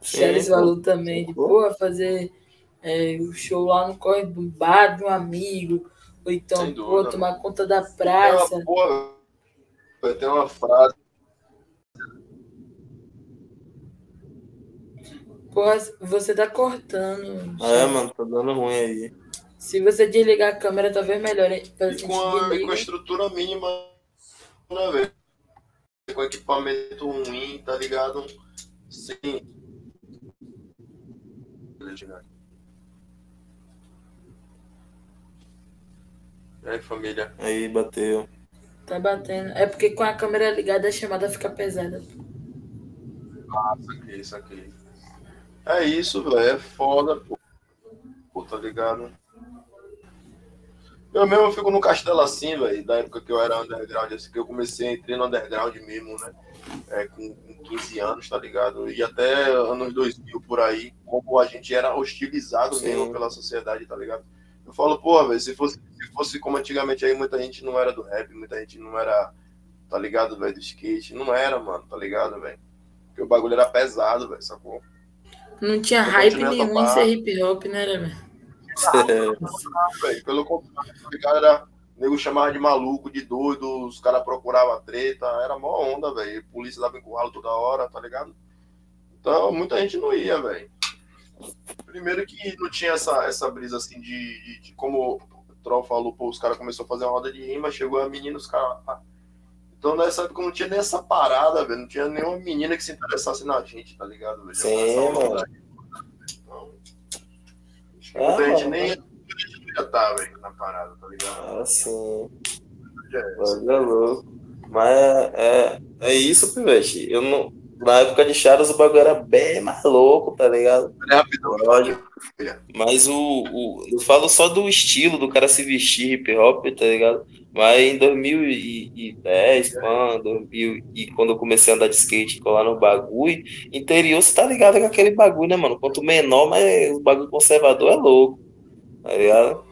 Charles Valu também, de porra, fazer é, o show lá no corre do bar de um amigo, ou então, pô, tomar conta da praça. É porra, vai ter uma frase. Porra, você tá cortando. Ah, é, mano, tá dando ruim aí. Se você desligar a câmera, talvez melhore. E com, a, e com a estrutura mínima, né, velho? Com equipamento ruim, tá ligado? Sim. E aí, família? Aí, bateu. Tá batendo. É porque com a câmera ligada a chamada fica pesada. Ah, isso aqui, isso aqui. É isso, velho. É foda, pô. Pô, tá ligado? Eu mesmo fico no castelo assim, velho, da época que eu era underground, assim, que eu comecei, entrei no underground mesmo, né? É, com, com 15 anos, tá ligado? E até anos 2000 por aí, como a gente era hostilizado Sim. mesmo pela sociedade, tá ligado? Eu falo, pô, velho, se fosse, se fosse como antigamente aí, muita gente não era do rap, muita gente não era, tá ligado, velho, do skate. Não era, mano, tá ligado, velho? Porque o bagulho era pesado, velho, sacou? Não tinha eu hype nenhum em ser hip hop, né, velho? Pelo contrário. O nego chamava de maluco, de doido, os caras procuravam treta, era mó onda, velho. Polícia dava encurralo toda hora, tá ligado? Então muita gente não ia, velho. Primeiro que não tinha essa, essa brisa assim de, de, de como o Troll falou, pô, os caras começaram a fazer uma roda de rima, chegou a menina, os caras. Ah. Então nessa época não tinha nem essa parada, velho. Não tinha nenhuma menina que se interessasse na gente, tá ligado, velho? Sim, mano. Ah, gente nem já tá, velho, na parada, tá ligado? Ah, sim. É, é louco. Mas é, é, é isso, Pivete. Eu não, na época de Charas o bagulho era bem mais louco, tá ligado? É rapidão, lógico. Mas o, o. Eu falo só do estilo do cara se vestir hip hop, tá ligado? Mas em 2010, quando, e quando eu comecei a andar de skate colar no bagulho, interior, você tá ligado com aquele bagulho, né, mano? Quanto menor, mas o bagulho conservador é louco, tá ligado?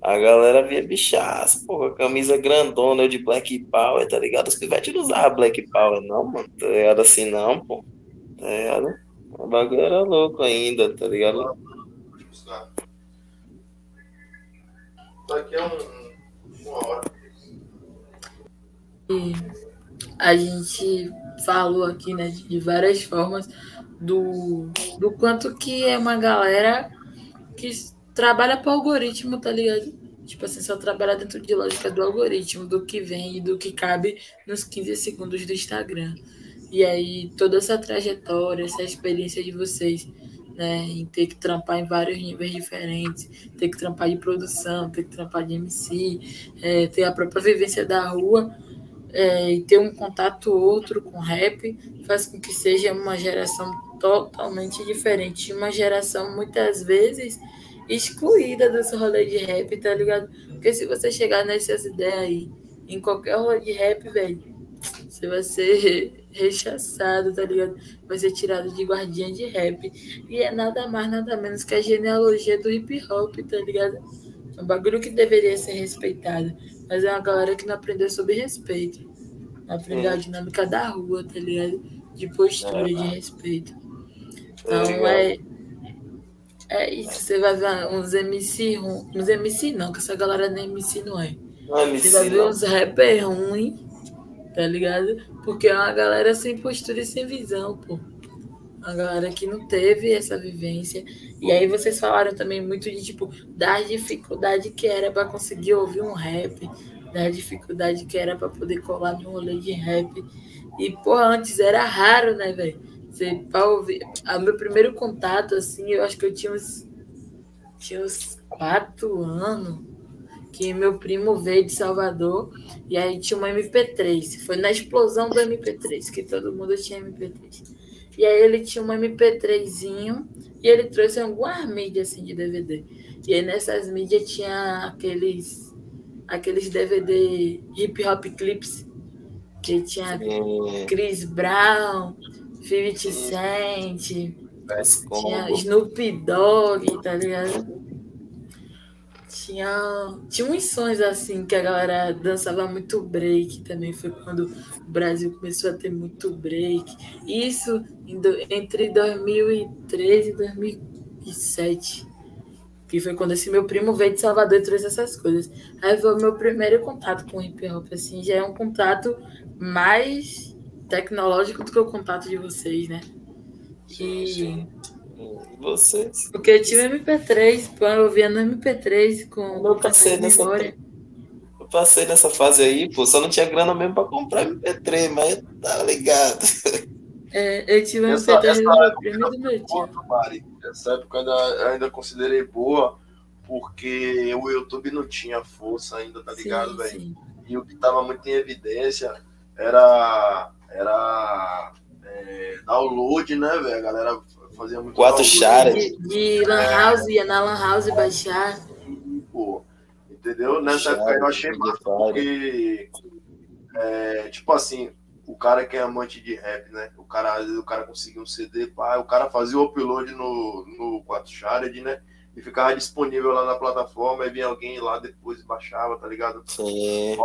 A galera via bichaço, pô, a camisa grandona, eu de Black Power, tá ligado? Os pivetes não usavam Black Power, não, mano, tá ligado? Assim, não, pô, tá ligado? O bagulho era louco ainda, tá ligado? Daqui a um e a gente falou aqui, né, de várias formas do, do quanto que é uma galera que trabalha para o algoritmo, tá ligado? Tipo assim, só trabalha dentro de lógica do algoritmo, do que vem e do que cabe nos 15 segundos do Instagram. E aí, toda essa trajetória, essa experiência de vocês né? Em ter que trampar em vários níveis diferentes, ter que trampar de produção, ter que trampar de MC, é, ter a própria vivência da rua é, e ter um contato outro com rap, faz com que seja uma geração totalmente diferente. Uma geração, muitas vezes, excluída desse rolê de rap, tá ligado? Porque se você chegar nessas ideias aí, em qualquer rolê de rap, velho, você vai ser rechaçado, tá ligado? Vai ser tirado de guardinha de rap. E é nada mais, nada menos que a genealogia do hip hop, tá ligado? É um bagulho que deveria ser respeitado. Mas é uma galera que não aprendeu sobre respeito. Não aprendeu a dinâmica da rua, tá ligado? De postura, de respeito. Então é. É isso, você vai ver uns MC ruins. Uns MC não, que essa galera nem MC não é. Não é MC, Você vai ver não. uns rapper ruins, tá ligado? Porque é uma galera sem postura e sem visão, pô. Uma galera que não teve essa vivência. E aí vocês falaram também muito de, tipo, da dificuldade que era pra conseguir ouvir um rap, da dificuldade que era pra poder colar no rolê de rap. E, porra, antes era raro, né, velho? Você, pra ouvir... A meu primeiro contato, assim, eu acho que eu tinha uns... Tinha uns quatro anos que meu primo veio de Salvador e aí tinha uma MP3. Foi na explosão do MP3, que todo mundo tinha MP3. E aí ele tinha um MP3zinho e ele trouxe algumas mídias assim de DVD. E aí nessas mídias tinha aqueles aqueles DVD hip hop clips que tinha Sim, Chris Brown, 50 Cent, tinha. Snoop Dogg, tá ligado? Tinha, tinha uns sons assim que a galera dançava muito break também. Foi quando o Brasil começou a ter muito break. Isso entre 2013 e 2007. Que foi quando esse meu primo veio de Salvador e trouxe essas coisas. Aí foi o meu primeiro contato com hip hop, assim, já é um contato mais tecnológico do que o contato de vocês, né? E Vocês. porque eu tinha o MP3, pô, eu via no MP3 com Eu passei com nessa- memória. Eu passei nessa fase aí, pô, só não tinha grana mesmo pra comprar MP3, mas tá ligado. É, eu tive o Essa- MP3 essa do meu época primo e do meu tio. Mari. Essa época eu ainda, eu ainda considerei boa, porque o YouTube não tinha força ainda, tá ligado, velho? E o que tava muito em evidência era, era é, download, né, velho? A galera fazia muito Quatro download. chara. De, de Lan House, ia na Lan House baixar. Pô, entendeu? Nessa época eu achei massa, porque, é, tipo assim, o cara que é amante de rap, né? O cara, às vezes o cara conseguia um CD, pá, o cara fazia o upload no, no 4 Shared, né? E ficava disponível lá na plataforma, e vinha alguém lá depois e baixava, tá ligado? Sim.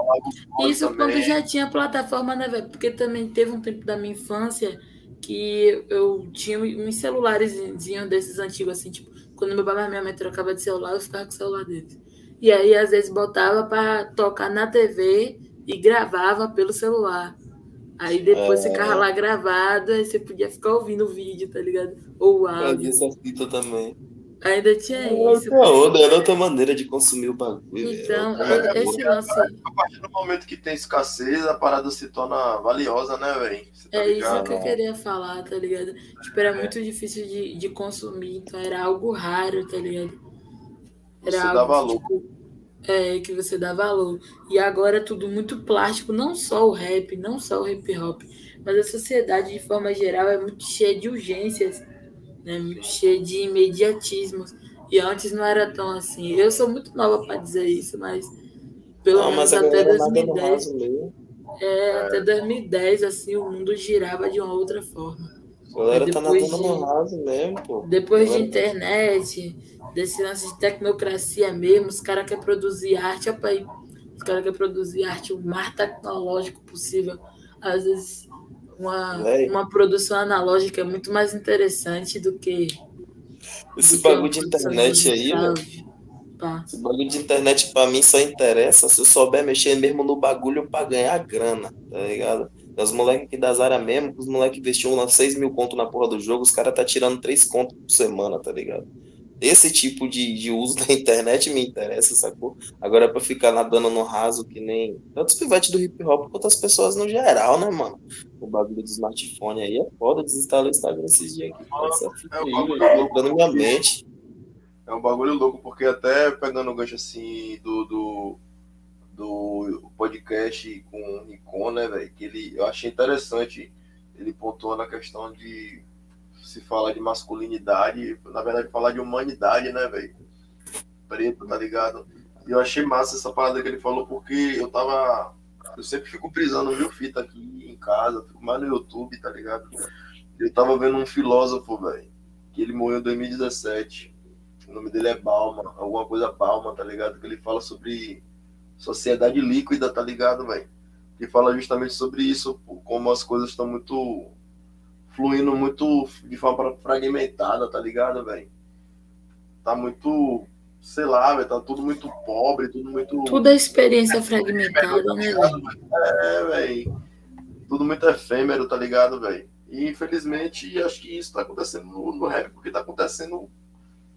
Isso também. quando já tinha plataforma, né, velho? Porque também teve um tempo da minha infância que eu tinha uns celulares desses antigos, assim, tipo, quando meu pai e minha mãe trocavam de celular, eu ficava com o celular deles. E aí, às vezes, botava pra tocar na TV e gravava pelo celular. Aí depois É. ficava lá gravado, aí você podia ficar ouvindo o vídeo, tá ligado? Ou o Fazia áudio. essa fita também. Ainda tinha Era isso. onda, era outra maneira de consumir o bagulho. Então, era outra- esse lance. A partir do momento que tem escassez, a parada se torna valiosa, né, velho? Tá É isso ligado? que eu queria falar, tá ligado? Tipo, era muito difícil de, de consumir, então era algo raro, tá ligado? Você Era dá algo valor. que, tipo, é, que você dá valor. E agora é tudo muito plástico, não só o rap, não só o hip hop, mas a sociedade de forma geral é muito cheia de urgências, né? Cheia de imediatismos. E antes não era tão assim. Eu sou muito nova para dizer isso, mas pelo Não, menos mas até galera nada no 2010 raso mesmo. é, até 2010, assim, o mundo girava de uma outra forma. A galera tá nadando de- no raso mesmo, pô. Depois de Agora- internet, desse lance de tecnocracia mesmo, os caras querem produzir arte, opa os caras querem produzir arte o mais tecnológico possível. Às vezes, uma, Véi. uma produção analógica é muito mais interessante do que. Esse do que bagulho de produção internet aí, velho. Pá. Esse bagulho de internet pra mim só interessa se eu souber mexer mesmo no bagulho pra ganhar grana, tá ligado? Os moleques aqui da Zara mesmo, os moleques investiam lá 6 mil conto na porra do jogo, os caras tá tirando 3 conto por semana, tá ligado? Esse tipo de, de uso da internet me interessa, sacou? Agora é pra ficar nadando no raso que nem tanto os pivetes do hip hop quanto as pessoas no geral, né, mano? O bagulho do smartphone aí é foda, desinstalar o Instagram esses dias aqui. Essa fita aí, minha mente. É um bagulho louco, porque até pegando o gancho assim do, do, do podcast com o Nikon, né, velho? Que ele, eu achei interessante ele pontuando a questão de se fala de masculinidade, na verdade falar de humanidade, né, velho? Preto, tá ligado? E eu achei massa essa parada que ele falou, porque eu tava. Eu sempre fico prisando mil fita aqui em casa, fico mais no YouTube, tá ligado? Eu tava vendo um filósofo, velho, que ele morreu em 2017. O nome dele é Balma, alguma coisa Balma, tá ligado? Que ele fala sobre sociedade líquida, tá ligado, velho? Que fala justamente sobre isso, como as coisas estão muito fluindo muito de forma fragmentada, tá ligado, velho? Tá muito, sei lá, velho, tá tudo muito pobre, tudo muito. Tudo é experiência fragmentada, né, velho? É, velho. Tudo muito efêmero, tá ligado, velho? E infelizmente acho que isso tá acontecendo no, no rap, porque tá acontecendo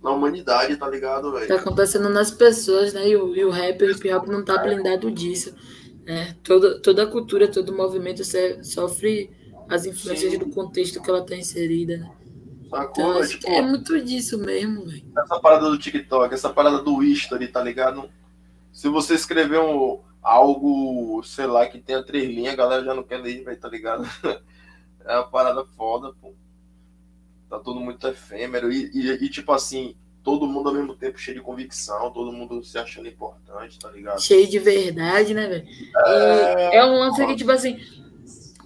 na humanidade, tá ligado, velho? Tá acontecendo nas pessoas, né? E o, e o rap, o hip hop não tá blindado disso. Né? Toda, toda a cultura, todo movimento sofre as influências Sim. do contexto que ela tá inserida, né? Sacou, então, tipo, é muito disso mesmo, velho. Essa parada do TikTok, essa parada do history, tá ligado? Se você escrever um, algo, sei lá, que tenha três linhas, a galera já não quer ler, velho, tá ligado? é uma parada foda, pô. Tá tudo muito efêmero. E, e, e, tipo assim, todo mundo ao mesmo tempo cheio de convicção, todo mundo se achando importante, tá ligado? Cheio de verdade, né, velho? É, é um lance que, tipo assim,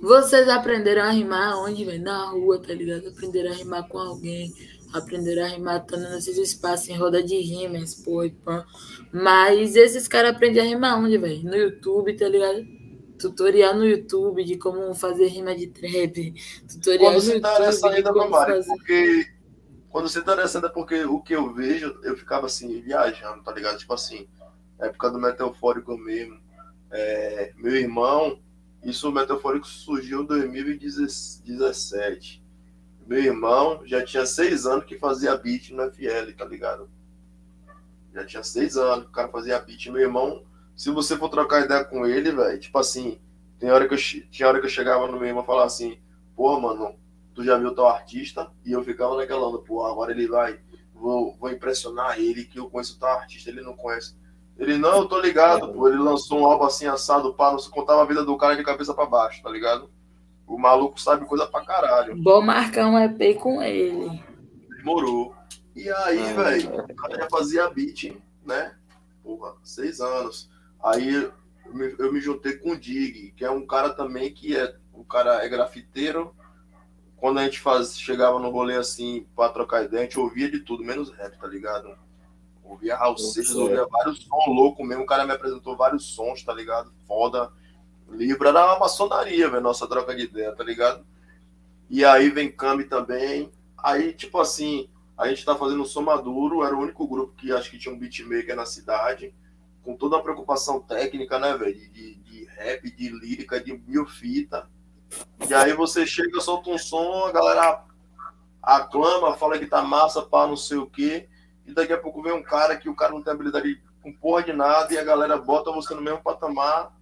vocês aprenderam a rimar onde, velho? Na rua, tá ligado? Aprenderam a rimar com alguém. Aprenderam a rimar estando nesses espaços em roda de rimas, porra e pã. Mas esses caras aprendem a rimar onde, velho? No YouTube, tá ligado? Tutorial no YouTube de como fazer rima de trap. Tutorial quando no tá YouTube nessa de como fazer... Porque... Quando você tá nessa é porque o que eu vejo, eu ficava assim, viajando, tá ligado? Tipo assim, época do meteofórico mesmo. É, meu irmão, isso o Metafórico surgiu em 2017. Meu irmão já tinha seis anos que fazia beat no FL, tá ligado? Já tinha seis anos que o cara fazia beat. Meu irmão, se você for trocar ideia com ele, velho, tipo assim, tem hora que eu, tinha hora que eu chegava no meu irmão e falava assim, pô, mano, tu já viu teu artista? E eu ficava naquela onda, pô, agora ele vai, vou, vou impressionar ele, que eu conheço teu artista, ele não conhece. Ele, não, eu tô ligado, pô. Ele lançou um álbum assim, assado, pá, não se contava a vida do cara de cabeça pra baixo, tá ligado? O maluco sabe coisa pra caralho. Bom marcar um EP com ele. Demorou. E aí, é, velho, o cara já fazia beat, né? Porra, seis anos. Aí eu me, eu me juntei com o Dig, que é um cara também que é. O cara é grafiteiro. Quando a gente faz, chegava no rolê assim pra trocar ideia, a gente ouvia de tudo, menos rap, tá ligado? Ouvia Raul Seixas, ouvia vários sons loucos mesmo. O cara me apresentou vários sons, tá ligado? Foda. Livro era uma maçonaria, velho, nossa troca de ideia, tá ligado? E aí vem Cami também. Aí, tipo assim, a gente tá fazendo o Somaduro, era o único grupo que acho que tinha um beatmaker na cidade, com toda a preocupação técnica, né, velho? De, de, rap, de lírica, de mil fita. E aí você chega, solta um som, a galera aclama, fala que tá massa, pá, não sei o quê e daqui a pouco vem um cara que o cara não tem habilidade com porra de nada e a galera bota você no mesmo patamar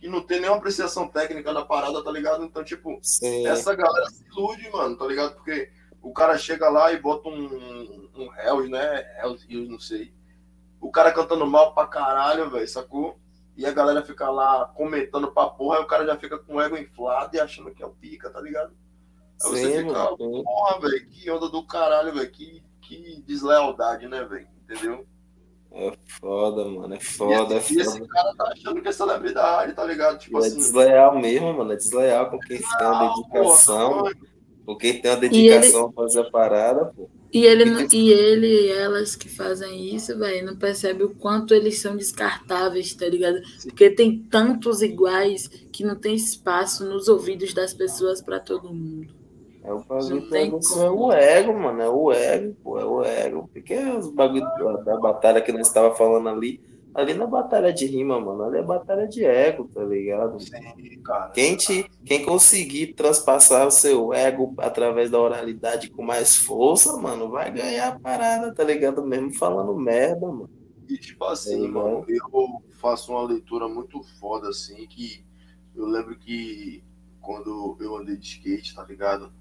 que não tem nenhuma apreciação técnica na parada, tá ligado? Então, tipo, Sim. essa galera se ilude, mano, tá ligado? Porque o cara chega lá e bota um, um Hells, né? Hells, não sei. O cara cantando mal pra caralho, velho, sacou? E a galera fica lá comentando pra porra, aí o cara já fica com o ego inflado e achando que é o pica, tá ligado? Aí você Sim, fica, porra, velho, que onda do caralho, velho, que que deslealdade, né, velho? Entendeu? É foda, mano. É foda, e esse, é foda. esse cara tá achando que é celebridade, tá ligado? Tipo é assim. É desleal mesmo, mano. É desleal com quem tem uma dedicação. com quem tem uma dedicação ele... a fazer a parada, pô. E ele, e ele e elas que fazem isso, velho, não percebe o quanto eles são descartáveis, tá ligado? Porque tem tantos iguais que não tem espaço nos ouvidos das pessoas para todo mundo. É o bagulho é o ego, mano. É o ego, pô, é o ego. Porque os bagulho da batalha que nós estava falando ali, Ali na batalha de rima, mano, ali é batalha de ego, tá ligado? Sim, cara. Quem, te, quem conseguir transpassar o seu ego através da oralidade com mais força, mano, vai ganhar a parada, tá ligado? Mesmo falando merda, mano. E tipo assim, é, mano, eu faço uma leitura muito foda, assim, que eu lembro que quando eu andei de skate, tá ligado?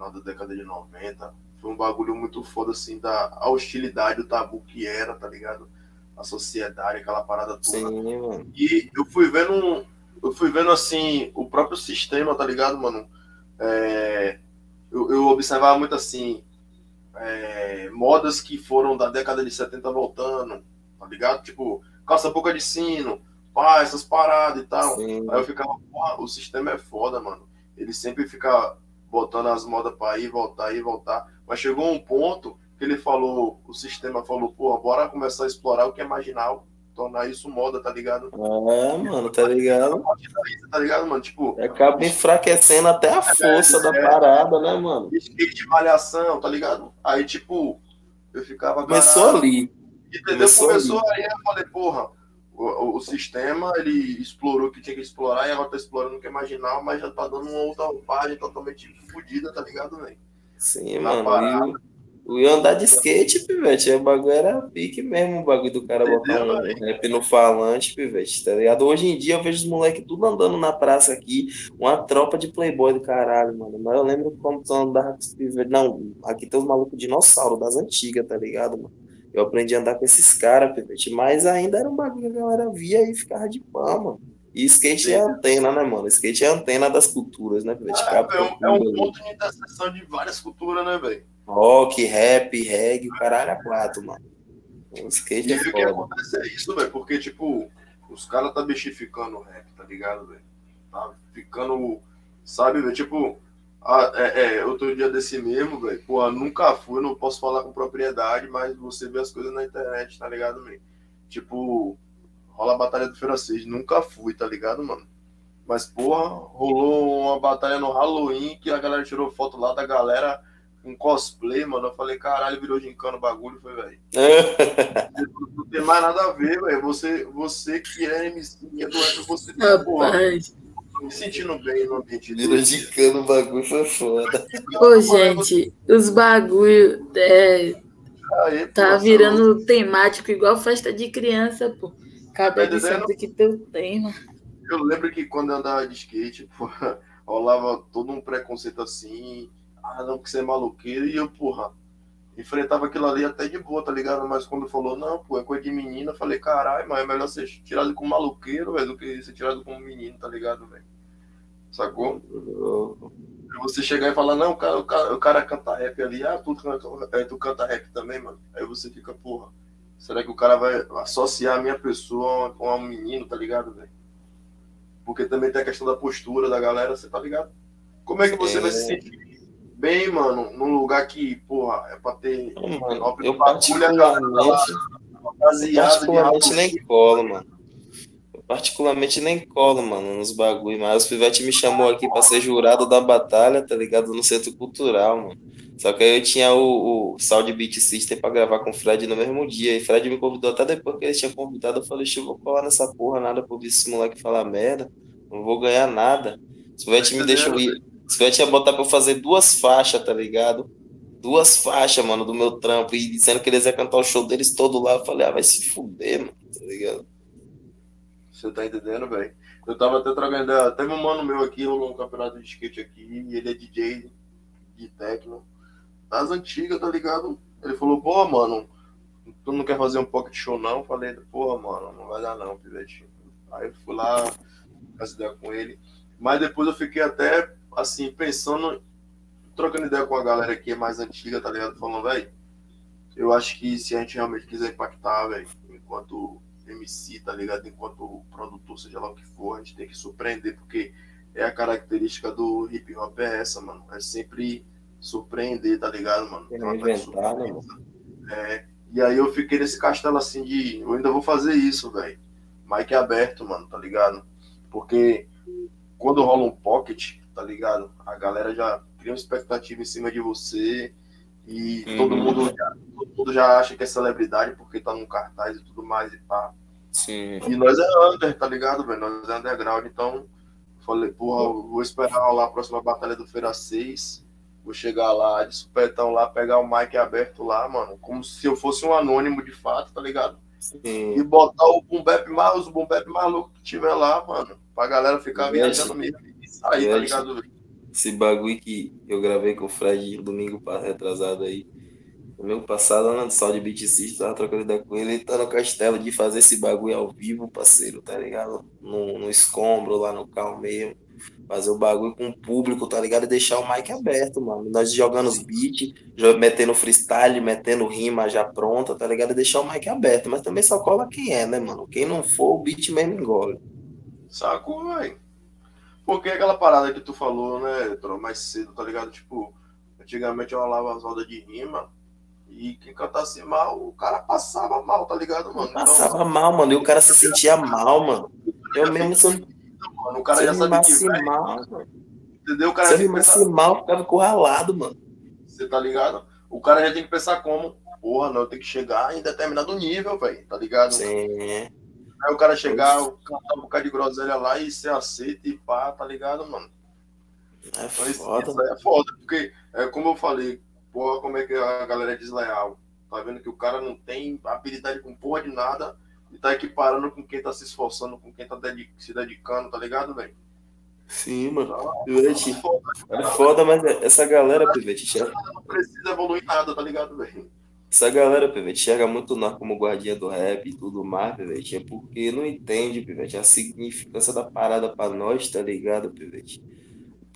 Final da década de 90, foi um bagulho muito foda, assim, da hostilidade, o tabu que era, tá ligado? A sociedade, aquela parada toda. Sim, mano. E eu fui vendo, eu fui vendo, assim, o próprio sistema, tá ligado, mano? É, eu, eu observava muito, assim, é, modas que foram da década de 70 voltando, tá ligado? Tipo, calça boca de sino, pá, essas paradas e tal. Sim. Aí eu ficava, o sistema é foda, mano. Ele sempre fica botando as modas para ir, voltar, ir, voltar. Mas chegou um ponto que ele falou, o sistema falou, pô, bora começar a explorar o que é marginal, tornar isso moda, tá ligado? É, mano, tá ligado? Tá ligado, mano? Tipo. Acaba enfraquecendo até a força é, da é, parada, né, mano? Skate de malhação, tá ligado? Aí, tipo, eu ficava. Começou caralho, ali. Entendeu? Começou, Começou ali. aí eu falei, porra, o, o, sistema ele explorou o que tinha que explorar e agora tá explorando o que é marginal, mas já tá dando uma outra roupagem totalmente fodida, tá ligado, velho? Sim, Na mano. O ia andar de skate, pivete, o bagulho era pique mesmo, o bagulho do cara Entendeu, botar um rap no falante, pivete, tá ligado? Hoje em dia eu vejo os moleques tudo andando na praça aqui, uma tropa de playboy do caralho, mano. Mas eu lembro quando tu andava com os pivete, não, aqui tem os malucos dinossauro das antigas, tá ligado, mano? Eu aprendi a andar com esses caras, pivete, mas ainda era um bagulho que a galera via e ficava de mano. E skate Sim. é antena, né, mano? Skate é antena das culturas, né, pivete? Ah, é, um, é um ponto de interseção de várias culturas, né, velho? Rock, rap, reggae, o caralho é quatro, mano. O skate e é foda. o que acontece é isso, velho, porque, tipo, os caras tá bexificando o rap, tá ligado, velho? Tá ficando, sabe, velho? Tipo, ah, é, é, outro dia desse mesmo, velho. Pô, nunca fui, não posso falar com propriedade, mas você vê as coisas na internet, tá ligado, velho? Tipo, rola a Batalha do Feira 6. Nunca fui, tá ligado, mano? Mas, porra, rolou uma batalha no Halloween que a galera tirou foto lá da galera com cosplay, mano. Eu falei, caralho, virou gincana o bagulho, foi, velho. não tem mais nada a ver, velho. Você, você que é MC, é doente, você tem, porra me sentindo bem no ambiente de cano, o bagulho foi foda. Ô, gente, os bagulho é, Aí, tá pô, virando tá temático igual festa de criança, pô. Cada edição tem que ter o tema. Eu lembro que quando eu andava de skate, pô, rolava todo um preconceito assim. Ah, não, que você é maluqueiro. E eu, porra, enfrentava aquilo ali até de boa, tá ligado? Mas quando falou, não, pô, é coisa de menina, eu falei, caralho, mas é melhor ser tirado como maluqueiro, velho, do que ser tirado como menino, tá ligado, velho? Sacou? Você chegar e falar, não, o cara, o cara, o cara canta rap ali, ah, tu, é, tu canta rap também, mano. Aí você fica, porra, será que o cara vai associar a minha pessoa com um menino, tá ligado, velho? Porque também tem a questão da postura da galera, você tá ligado? Como é que você é... vai se sentir bem, mano, num lugar que, porra, é pra ter. Mano, eu particularmente, eu particularmente nem colo, mano. Eu particularmente nem colo, mano, nos bagulho. Mas o Pivete me chamou aqui pra ser jurado da batalha, tá ligado? No Centro Cultural, mano. Só que aí eu tinha o, o Sound Beat System pra gravar com o Fred no mesmo dia. E Fred me convidou até depois que ele tinha convidado. Eu falei, eu vou colar nessa porra, nada por esse moleque falar merda. Não vou ganhar nada. O Pivete me deixou ir. Os caras tinham botar pra eu fazer duas faixas, tá ligado? Duas faixas, mano, do meu trampo. E dizendo que eles iam cantar o show deles todo lá. Eu falei, ah, vai se fuder, mano, tá ligado? Você tá entendendo, velho? Eu tava até trocando. Teve um mano meu aqui, no campeonato de skate aqui. E ele é DJ de techno. Das antigas, tá ligado? Ele falou, pô, mano, tu não quer fazer um pocket show não? Eu falei, pô, mano, não vai dar não, pivete. Aí eu fui lá, essa com ele. Mas depois eu fiquei até assim, pensando, trocando ideia com a galera que é mais antiga, tá ligado? Falando, velho, eu acho que se a gente realmente quiser impactar, velho, enquanto MC, tá ligado? Enquanto produtor, seja lá o que for, a gente tem que surpreender, porque é a característica do hip hop é essa, mano. É sempre surpreender, tá ligado, mano? inventar, né, É, e aí eu fiquei nesse castelo assim de, eu ainda vou fazer isso, velho. Mike aberto, mano, tá ligado? Porque quando rola um pocket, tá ligado? A galera já cria uma expectativa em cima de você e uhum. todo, mundo já, todo mundo já acha que é celebridade porque tá num cartaz e tudo mais e pá. Sim. E nós é under, tá ligado, velho? Nós é underground, então falei, porra, vou esperar lá a próxima batalha do Feira 6. Vou chegar lá de supetão lá, pegar o mic aberto lá, mano, como se eu fosse um anônimo de fato, tá ligado? Sim. E botar o boom bap mais, os boom bap mais louco que tiver lá, mano, pra galera ficar viajando mesmo sair, tá ligado? Esse bagulho que eu gravei com o Fred domingo retrasado aí. Domingo passado, lá no Sal de Beat tava trocando ideia com ele, ele tá no castelo de fazer esse bagulho ao vivo, parceiro, tá ligado? No, no escombro, lá no carro mesmo. Fazer o bagulho com o público, tá ligado? E deixar o mic aberto, mano. Nós jogando os beats, metendo freestyle, metendo rima já pronta, tá ligado? E deixar o mic aberto. Mas também só cola quem é, né, mano? Quem não for, o beat mesmo engole. Sacou, velho? Porque aquela parada que tu falou, né, mais cedo, tá ligado? Tipo, antigamente eu rolava as rodas de rima e quem cantasse mal, o cara passava mal, tá ligado, mano? Então, Passava mal, mano. E o cara se sentia mal, mano. Eu mesmo, se eu, mano, o cara se já eu sabe que vai, mal, mano. entendeu? O cara Se eu já pensar, mal, eu ficava encurralado, mano. você tá ligado? O cara já tem que pensar como, porra, não, eu tenho que chegar em determinado nível, velho, tá ligado? Sim. Aí o cara chegar, cantar um bocado de groselha lá e ser aceito e pá, tá ligado, mano? É Então, foda. isso é foda, porque, é, como eu falei, porra, como é que a galera é desleal. Tá vendo que o cara não tem habilidade com porra de nada e tá equiparando com quem tá se esforçando, com quem tá dedi- se dedicando, tá ligado, velho? Sim, mano. Então, Pivete, é foda, é mas essa galera, Pivete, enxerga, não precisa evoluir nada, tá ligado, velho? Essa galera, Pivete, enxerga muito nós como guardiã do rap e tudo mais, Pivete, é porque não entende, Pivete, a significância da parada pra nós, tá ligado, Pivete?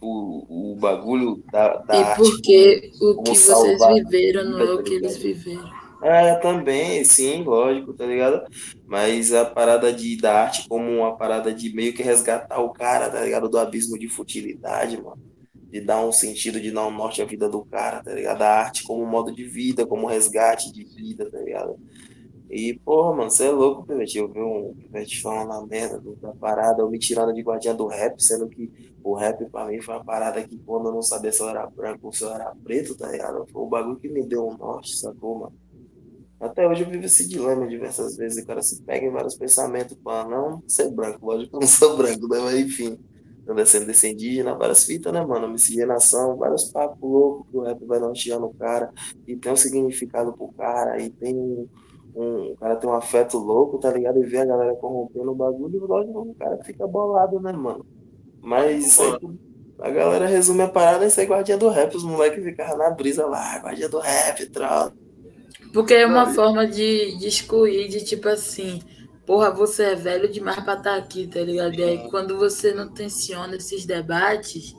O, o bagulho da, da E arte. porque o como que vocês viveram não é o tá que eles viveram. É, também, sim, lógico, tá ligado? Mas a parada de, da arte como uma parada de meio que resgatar o cara, tá ligado? Do abismo de futilidade, mano. De dar um sentido, de dar um norte à vida do cara, tá ligado? A arte como modo de vida, como resgate de vida, tá ligado? E, porra, mano, você é louco, Pivete. Eu vi um Pivete falando na merda da parada, eu me tirando de guardiã do rap, sendo que o rap pra mim foi uma parada que quando eu não sabia se eu era branco ou se eu era preto, tá ligado? Foi o bagulho que me deu um norte, sacou, mano? Até hoje eu vivo esse dilema diversas vezes, o cara se pega em vários pensamentos para não ser branco, lógico que eu não sou branco, né? Mas enfim, eu descendência indígena, várias fitas, né, mano? Miscigenação, vários papos loucos que o rap vai norteando o cara, e tem um significado pro cara, e tem um, um- o cara tem um afeto louco, tá ligado? E vê a galera corrompendo o bagulho, e lógico o cara fica bolado, né, mano? Mas isso aí, a galera resume a parada e sai guardiã do rap, os moleques ficavam na brisa lá, guardiã do rap, troca. Porque é uma forma de, de excluir, de tipo assim, porra, você é velho demais pra estar aqui, tá ligado? E aí quando você não tensiona esses debates,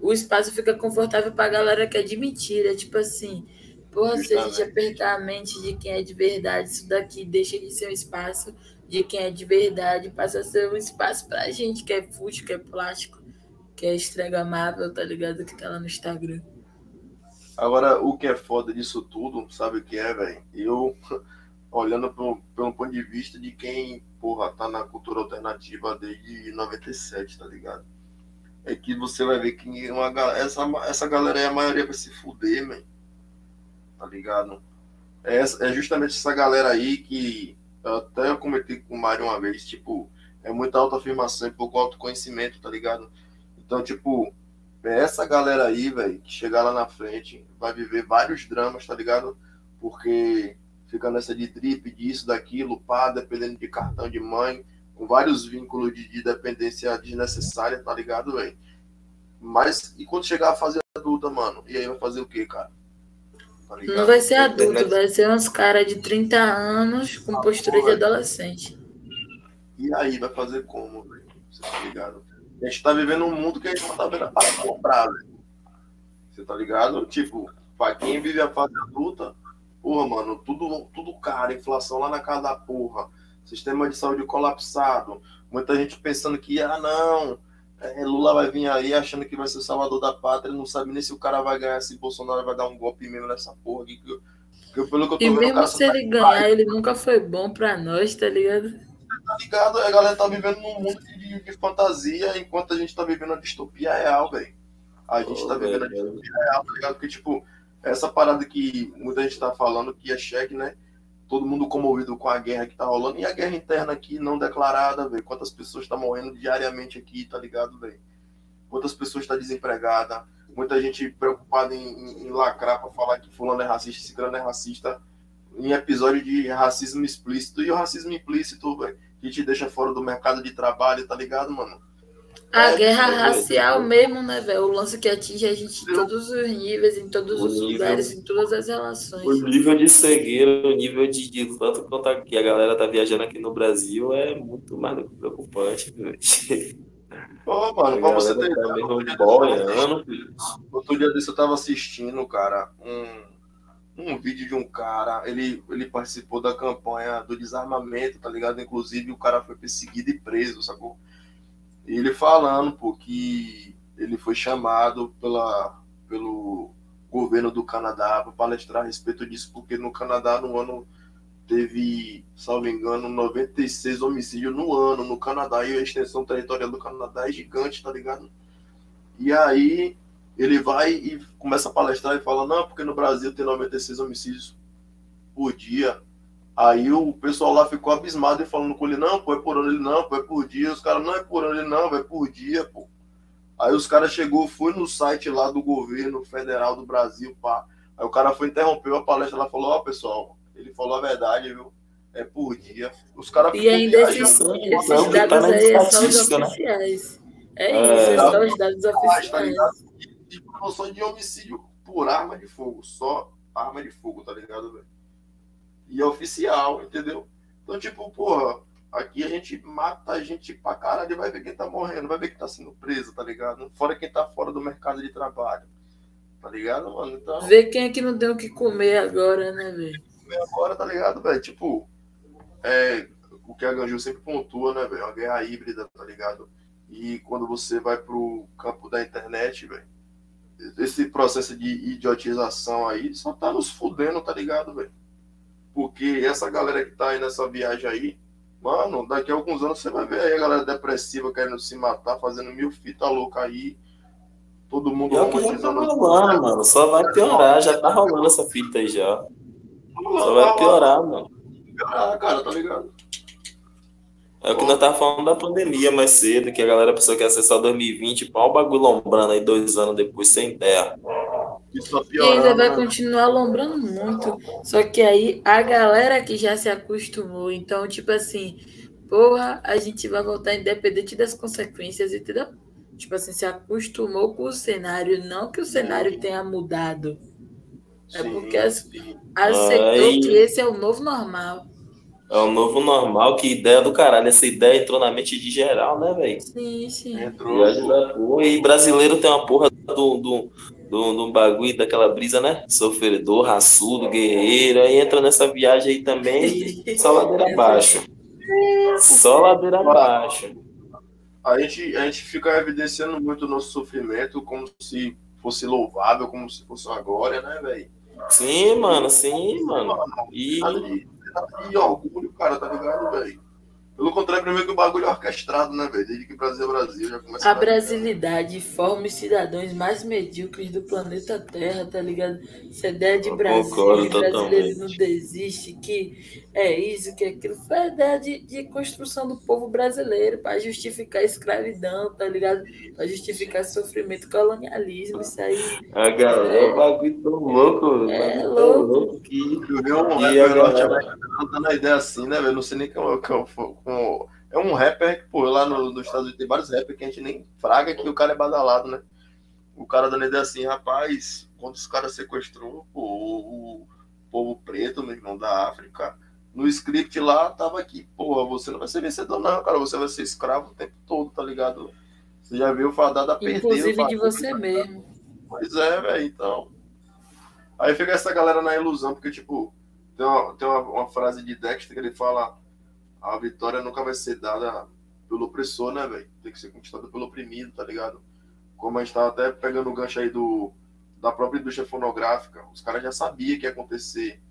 o espaço fica confortável pra galera que é de mentira. Tipo assim, porra, se a gente apertar a mente de quem é de verdade, isso daqui deixa de ser um espaço de quem é de verdade, passa a ser um espaço pra gente que é fútil, que é plástico, que é estragamável, tá ligado? Que tá lá no Instagram. Agora, o que é foda disso tudo, sabe o que é, velho? Eu, olhando pelo, pelo ponto de vista de quem, porra, tá na cultura alternativa desde 97, tá ligado? É que você vai ver que uma, essa, essa galera aí, a maioria vai se fuder, man. Tá ligado? É, é justamente essa galera aí que eu até eu comentei com o Mário uma vez, tipo, é muita autoafirmação e pouco autoconhecimento, tá ligado? Então, tipo, é essa galera aí, velho, que chegar lá na frente vai viver vários dramas, tá ligado? Porque fica nessa de drip, disso, daquilo, pá, dependendo de cartão de mãe, com vários vínculos de, de dependência desnecessária, tá ligado, velho? Mas, e quando chegar a fase adulta, mano? E aí vai fazer o quê, cara? Tá? Não vai ser adulto, internet- vai ser uns caras de 30 anos com postura de porra. adolescente. E aí vai fazer como, velho? Você tá ligado? A gente tá vivendo um mundo que a gente não tá vendo para comprar, velho. Você tá ligado? Tipo, pra quem vive a fase adulta, porra, mano, tudo, tudo caro, inflação lá na casa da porra, sistema de saúde colapsado, muita gente pensando que, ah, não, é, Lula vai vir aí achando que vai ser o salvador da pátria, não sabe nem se o cara vai ganhar, se Bolsonaro vai dar um golpe mesmo nessa porra aqui. Que, eu- que eu- pelo que eu tô E vendo, mesmo cara se tá ele ganhar, ele nunca foi bom pra nós, tá ligado? tá ligado? A galera tá vivendo num mundo de, de fantasia, enquanto a gente tá vivendo a distopia real, velho. A gente Pô, tá vivendo a velho. distopia real, tá ligado? Porque, tipo, essa parada que muita gente tá falando, que é cheque, né? Todo mundo comovido com a guerra que tá rolando. E a guerra interna aqui não declarada, velho. Quantas pessoas estão tá morrendo diariamente aqui, tá ligado, velho? Quantas pessoas estão tá desempregadas. Muita gente preocupada em, em, em lacrar pra falar que fulano é racista, grande é racista. Em episódio de racismo explícito. E o racismo implícito, velho, que te deixa fora do mercado de trabalho, tá ligado, mano? A é, guerra é, racial é, mesmo, né, velho? O lance que atinge a gente em todos os níveis, em todos o os nível, lugares, em todas as relações. O nível de cegueira, o nível de, de tanto quanto aqui a galera tá viajando aqui no Brasil é muito mais do que preocupante, velho. Pô, mano, pra você ter tá boiando, outro dia desse eu tava assistindo, cara, um, um vídeo de um cara, ele, ele participou da campanha do desarmamento, tá ligado? Inclusive o cara foi perseguido e preso, sacou? Ele falando, pô, que ele foi chamado pela, pelo governo do Canadá para palestrar a respeito disso, porque no Canadá, no ano, teve, salvo engano, 96 homicídios no ano no Canadá, e a extensão territorial do Canadá é gigante, tá ligado? E aí ele vai e começa a palestrar e fala, não, porque no Brasil tem 96 homicídios por dia, Aí o pessoal lá ficou abismado e falando com ele, não, pô, é por ano, ele não, pô, é por dia. Os caras, não é por ano, ele não, é por dia, pô. Aí os caras chegou, foi no site lá do governo federal do Brasil, pá. Aí o cara foi interrompeu a palestra lá falou, ó, oh, pessoal, ele falou a verdade, viu? É por dia. Os caras E ainda esses, esses dados tá aí são os né? oficiais. É isso, é, são os dados oficiais. Tá de promoção de homicídio por arma de fogo, só arma de fogo, tá ligado, velho? E é oficial, entendeu? Então, tipo, porra, aqui a gente mata a gente pra caralho e vai ver quem tá morrendo, vai ver quem tá sendo preso, tá ligado? Fora quem tá fora do mercado de trabalho. Tá ligado, mano? Então. Ver quem é que não tem o que comer agora, né, velho? Comer agora, tá ligado, velho? Tipo, é, o que a Ganju sempre pontua, né, velho? Uma guerra híbrida, tá ligado? E quando você vai pro campo da internet, velho, esse processo de idiotização aí só tá nos fudendo, tá ligado, velho? Porque essa galera que tá aí nessa viagem aí, mano, daqui a alguns anos você vai ver aí a galera depressiva querendo se matar, fazendo mil fitas loucas aí. Todo mundo é que já tá rolando, mano. Só vai piorar, já tá rolando essa fita aí já. Só vai piorar, mano. Piorar, cara, tá ligado? É o que nós tava falando da pandemia mais cedo, que a galera pensou que ia ser só 2020, pau o bagulho lombrando aí dois anos depois sem terra. E ainda vai continuar lombrando muito. Só que aí a galera que já se acostumou, então, tipo assim, porra, a gente vai voltar independente das consequências, entendeu? Tipo assim, se acostumou com o cenário, não que o cenário tenha mudado. É porque aceitou Ai. que esse é o novo normal. É o novo normal, que ideia do caralho. Essa ideia entrou na mente de geral, né, velho? Sim, sim. Entrou. E brasileiro tem uma porra do, do, do, do bagulho, daquela brisa, né? Sofredor, raçudo, guerreiro. Aí entra nessa viagem aí também, só ladeira abaixo. Só ladeira abaixo. A gente, a gente fica evidenciando muito o nosso sofrimento como se fosse louvável, como se fosse uma glória, né, velho? Sim, mano, sim, mano. E... E orgulho, cara, tá ligado, velho? Pelo contrário, primeiro que o bagulho é orquestrado, né, velho? Desde que Brasil é Brasil já começa a. A brasilidade forma os cidadãos mais medíocres do planeta Terra, tá ligado? Essa ideia de Brasil, que brasileiro não desiste, que é isso, que é aquilo. Foi a ideia de, de construção do povo brasileiro para justificar a escravidão, tá ligado? Para justificar sofrimento, colonialismo, isso aí. A galera, é um bagulho tão louco, é louco. louco que. Eu vi um e a galera... dando a ideia assim, né, velho? Não sei nem como, como É um rapper que, pô, lá no, nos Estados Unidos tem vários rappers que a gente nem fraga que o cara é badalado, né? O cara dando ideia assim, rapaz, quando os caras sequestrou pô, o, povo preto, meu irmão, da África, no script lá tava aqui, porra, você não vai ser vencedor, não, cara, você vai ser escravo o tempo todo, tá ligado? Você já viu fadado a perder. Inclusive de você tá mesmo. Pois é, velho, então. Aí fica essa galera na ilusão, porque, tipo, tem uma, tem uma, uma frase de Dexter que ele fala a vitória nunca vai ser dada pelo opressor, né, velho? Tem que ser conquistada pelo oprimido, tá ligado? Como a gente tava até pegando o gancho aí do, da própria indústria fonográfica, os caras já sabiam que ia acontecer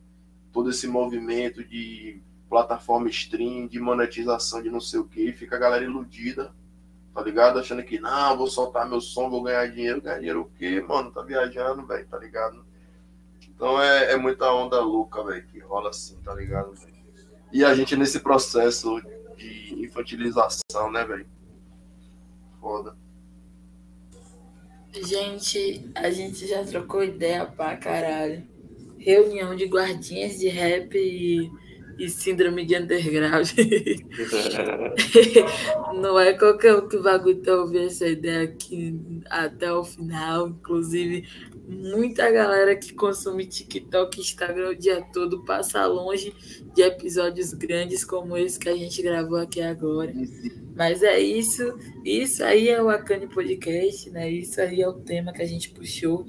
todo esse movimento de plataforma stream, de monetização de não sei o que, fica a galera iludida, tá ligado? Achando que, não, vou soltar meu som, vou ganhar dinheiro. Ganhar dinheiro o quê, mano? Tá viajando, velho, tá ligado? Então é, é muita onda louca, velho, que rola assim, tá ligado? Véio? E a gente nesse processo de infantilização, né, velho? Foda. Gente, a gente já trocou ideia pra caralho. Reunião de guardinhas de rap e e síndrome de underground. não é qualquer um que vai aguentar ouvir essa ideia aqui até o final. Inclusive, muita galera que consome TikTok Instagram o dia todo passa longe de episódios grandes como esse que a gente gravou aqui agora. Mas é isso. Isso aí é o Akane Podcast, né? Isso aí é o tema que a gente puxou.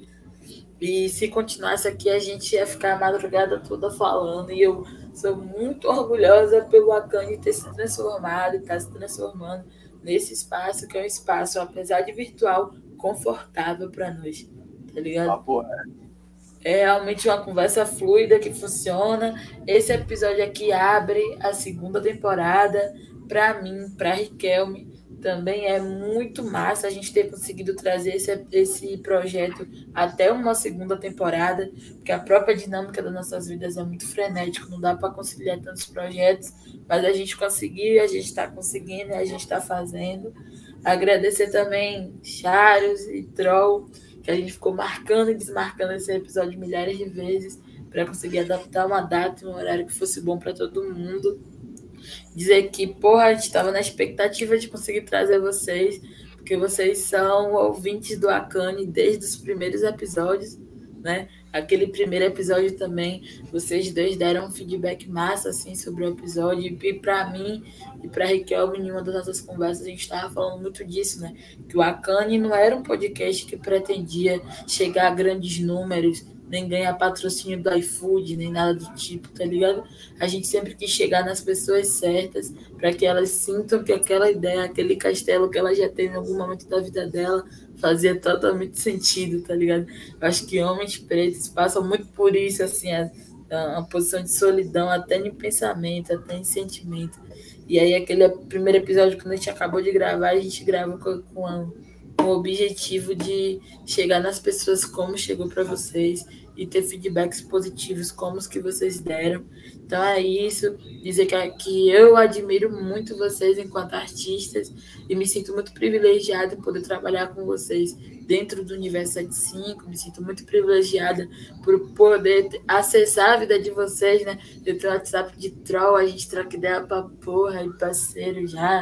E se continuasse aqui, a gente ia ficar a madrugada toda falando. E eu Sou muito orgulhosa pelo Akane ter se transformado, estar tá se transformando nesse espaço, que é um espaço, apesar de virtual, confortável para nós. Tá ligado? Ah, porra. É realmente uma conversa fluida que funciona. Esse episódio aqui abre a segunda temporada para mim, para Riquelme também é muito massa a gente ter conseguido trazer esse, esse projeto até uma segunda temporada, porque a própria dinâmica das nossas vidas é muito frenética, não dá para conciliar tantos projetos, mas a gente conseguiu, a gente está conseguindo, a gente está fazendo. Agradecer também Charios e Troll, que a gente ficou marcando e desmarcando esse episódio milhares de vezes para conseguir adaptar uma data e um horário que fosse bom para todo mundo dizer que, porra, a gente estava na expectativa de conseguir trazer vocês, porque vocês são ouvintes do Akane desde os primeiros episódios, né? Aquele primeiro episódio também, vocês dois deram um feedback massa, assim, sobre o episódio, e para mim e para Raquel, em uma das nossas conversas, a gente estava falando muito disso, né? Que o Akane não era um podcast que pretendia chegar a grandes números, nem ganhar patrocínio do iFood, nem nada do tipo, tá ligado? A gente sempre quis chegar nas pessoas certas para que elas sintam que aquela ideia, aquele castelo que ela já teve em algum momento da vida dela, fazia totalmente sentido, tá ligado? Eu acho que homens pretos passam muito por isso, assim, a, a, a posição de solidão, até em pensamento, até em sentimento. E aí, aquele primeiro episódio, quando a gente acabou de gravar, a gente grava com, com a com o objetivo de chegar nas pessoas como chegou para vocês e ter feedbacks positivos como os que vocês deram. Então é isso, dizer que, que eu admiro muito vocês enquanto artistas e me sinto muito privilegiada em poder trabalhar com vocês dentro do Universo 75, me sinto muito privilegiada por poder acessar a vida de vocês, né? Eu tenho WhatsApp de troll, a gente troca ideia pra porra, e parceiro já,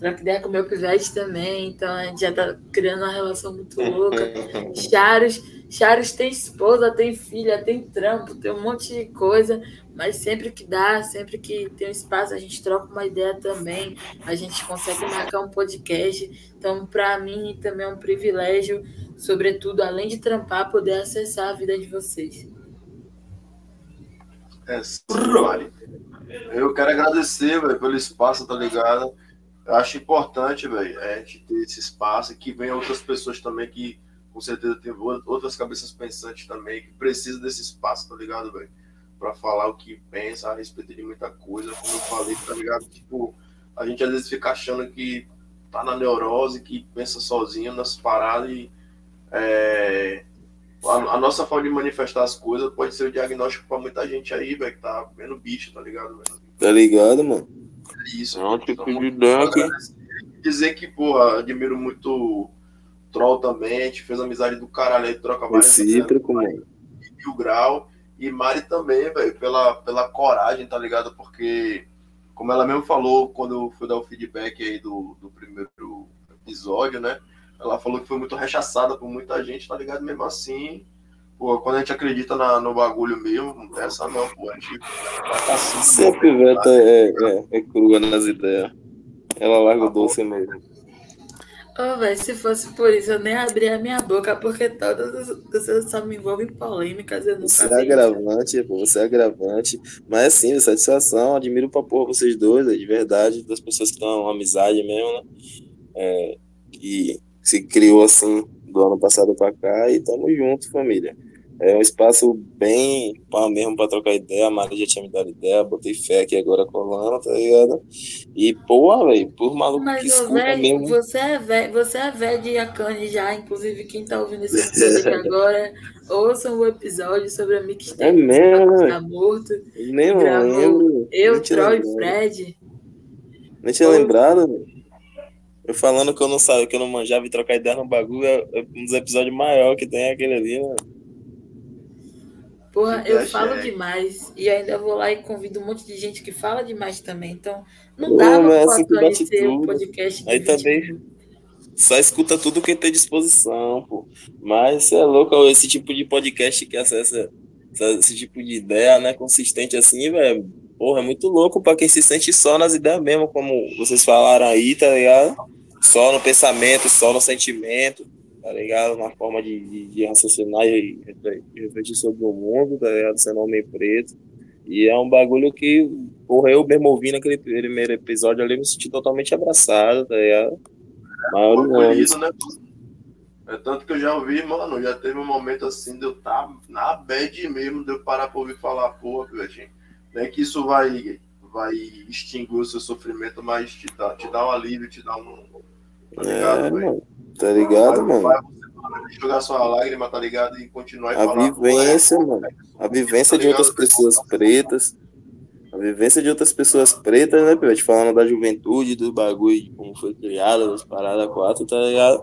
troca ideia com o meu pivete também, então a gente já tá criando uma relação muito louca. Charos, Charos tem esposa, tem filha, tem trampo, tem um monte de coisa, mas sempre que dá, sempre que tem um espaço, a gente troca uma ideia também, a gente consegue marcar um podcast. Então, para mim, também é um privilégio, sobretudo, além de trampar, poder acessar a vida de vocês. É. Eu quero agradecer, véio, pelo espaço, tá ligado? Eu acho importante, velho, a gente ter esse espaço e que venham outras pessoas também que com certeza tem outras cabeças pensantes também que precisam desse espaço, tá ligado, velho? Pra falar o que pensa a respeito de muita coisa, como eu falei, tá ligado? Tipo, a gente às vezes fica achando que tá na neurose, que pensa sozinho nas paradas e é, a, a, nossa forma de manifestar as coisas pode ser o diagnóstico pra muita gente aí, velho, que tá vendo bicho, tá ligado, velho? Tá ligado, mano? Isso. Não, tipo de ideia Dizer que, porra, admiro muito Troll também, a gente fez amizade do caralho aí, troca várias Recíproco, mano. Mil grau. E Mari também, velho, pela, pela coragem, tá ligado? Porque, como ela mesmo falou quando eu fui dar o feedback aí do, do primeiro episódio, né? Ela falou que foi muito rechaçada por muita gente, tá ligado? Mesmo assim, Pô, quando a gente acredita na, no bagulho mesmo, não tem essa não, pô. A gente tá assim. Sempre Veta é, é, é crua nas ideias. Ela larga o tá doce mesmo. Ô, oh, velho, se fosse por isso, eu nem abria a minha boca, porque todas vocês só me envolvem em polêmicas. Eu você é agravante, pô, você é agravante. Mas assim, satisfação, admiro pra porra vocês dois, de verdade, das pessoas que estão amizade mesmo, né? É, que se criou assim do ano passado pra cá e tamo junto, família. É um espaço bem pá, mesmo pra trocar ideia. A Maria já tinha me dado ideia, botei fé aqui agora colando, tá ligado? E, pô, velho, por maluco Mas, que escuta véi, mesmo. você é velho, você é velho de Akane já, inclusive quem tá ouvindo esse episódio aqui agora, ouçam o episódio sobre a mixtape É mesmo, velho. Tá Morto. Nem lembro. Eu, Troy e. Fred. Nem tinha lembrado, velho. Eu falando que eu não sabia, que eu não manjava e trocar ideia no bagulho, é é um dos episódios maiores que tem aquele ali, né? Porra, eu falo é. demais. E ainda vou lá e convido um monte de gente que fala demais também. Então, não mas pra assim bate ser um podcast Aí 20 também- minutos. Só escuta tudo que tem disposição, pô. Mas você é louco, esse tipo de podcast que acessa essa- esse tipo de ideia, né, consistente assim, velho. Porra, é muito louco pra quem se sente só nas ideias mesmo, como vocês falaram aí, tá ligado? Só no pensamento, só no sentimento, tá ligado? Na forma de, de, de raciocinar e refle- refletir sobre o mundo, tá ligado? Sendo homem preto. E é um bagulho que, porra, eu mesmo ouvindo aquele primeiro episódio ali, me senti totalmente abraçado, tá ligado? Maior acolhido, né? É tanto que eu já ouvi, mano, já teve um momento assim de eu estar na bad mesmo, de eu parar pra ouvir falar, porra, Pivetinho, não é que isso vai, vai extinguir o seu sofrimento, mas te dá, te dá um alívio, te dá um. Tá ligado, É, velho? Tá ligado, mano? jogar sua lágrima, tá ligado? E continuar A falar, vivência, mano. A Tá vivência de outras pessoas pretas. A vivência de outras pessoas pretas, né, Pivete? Falando da juventude, do bagulho, de como foi criada, das paradas quatro, tá ligado?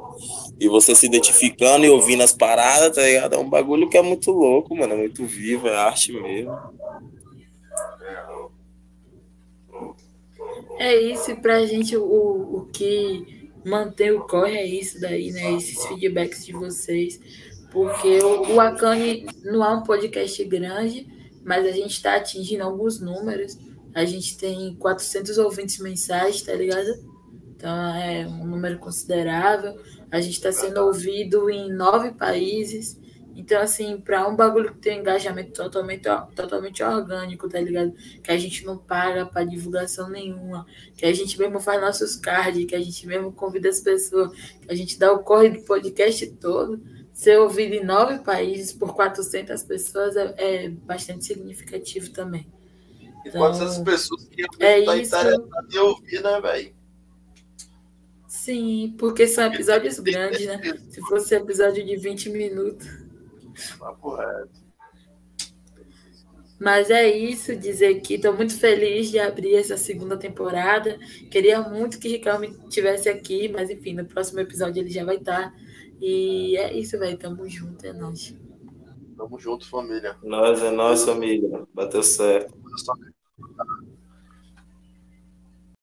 E você se identificando e ouvindo as paradas, tá ligado? É um bagulho que é muito louco, mano. É muito vivo, é arte mesmo. É isso, pra gente o, o que mantém o corre é isso daí, né? Esses feedbacks de vocês. Porque o, Akane não é um podcast grande, mas a gente tá atingindo alguns números. A gente tem 400 ouvintes mensais, tá ligado? Então é um número considerável. A gente está sendo ouvido em nove países. Então, assim, para um bagulho que tem engajamento totalmente, totalmente orgânico, tá ligado? Que a gente não paga para divulgação nenhuma, que a gente mesmo faz nossos cards, que a gente mesmo convida as pessoas, que a gente dá o corre do podcast todo. Ser ouvido em nove países por 400 pessoas é, é bastante significativo também. E 400 pessoas que É tá isso. ouvir, né, velho? Sim, porque são episódios grandes, né? Se fosse episódio de 20 minutos. Papo reto. Mas é isso, dizer que estou muito feliz de abrir essa segunda temporada. Queria muito que Ricardo estivesse aqui, mas enfim, no próximo episódio ele já vai estar. E é isso, velho. Tamo junto, é nóis. Tamo junto, família. Nós é nós, família. Bateu certo.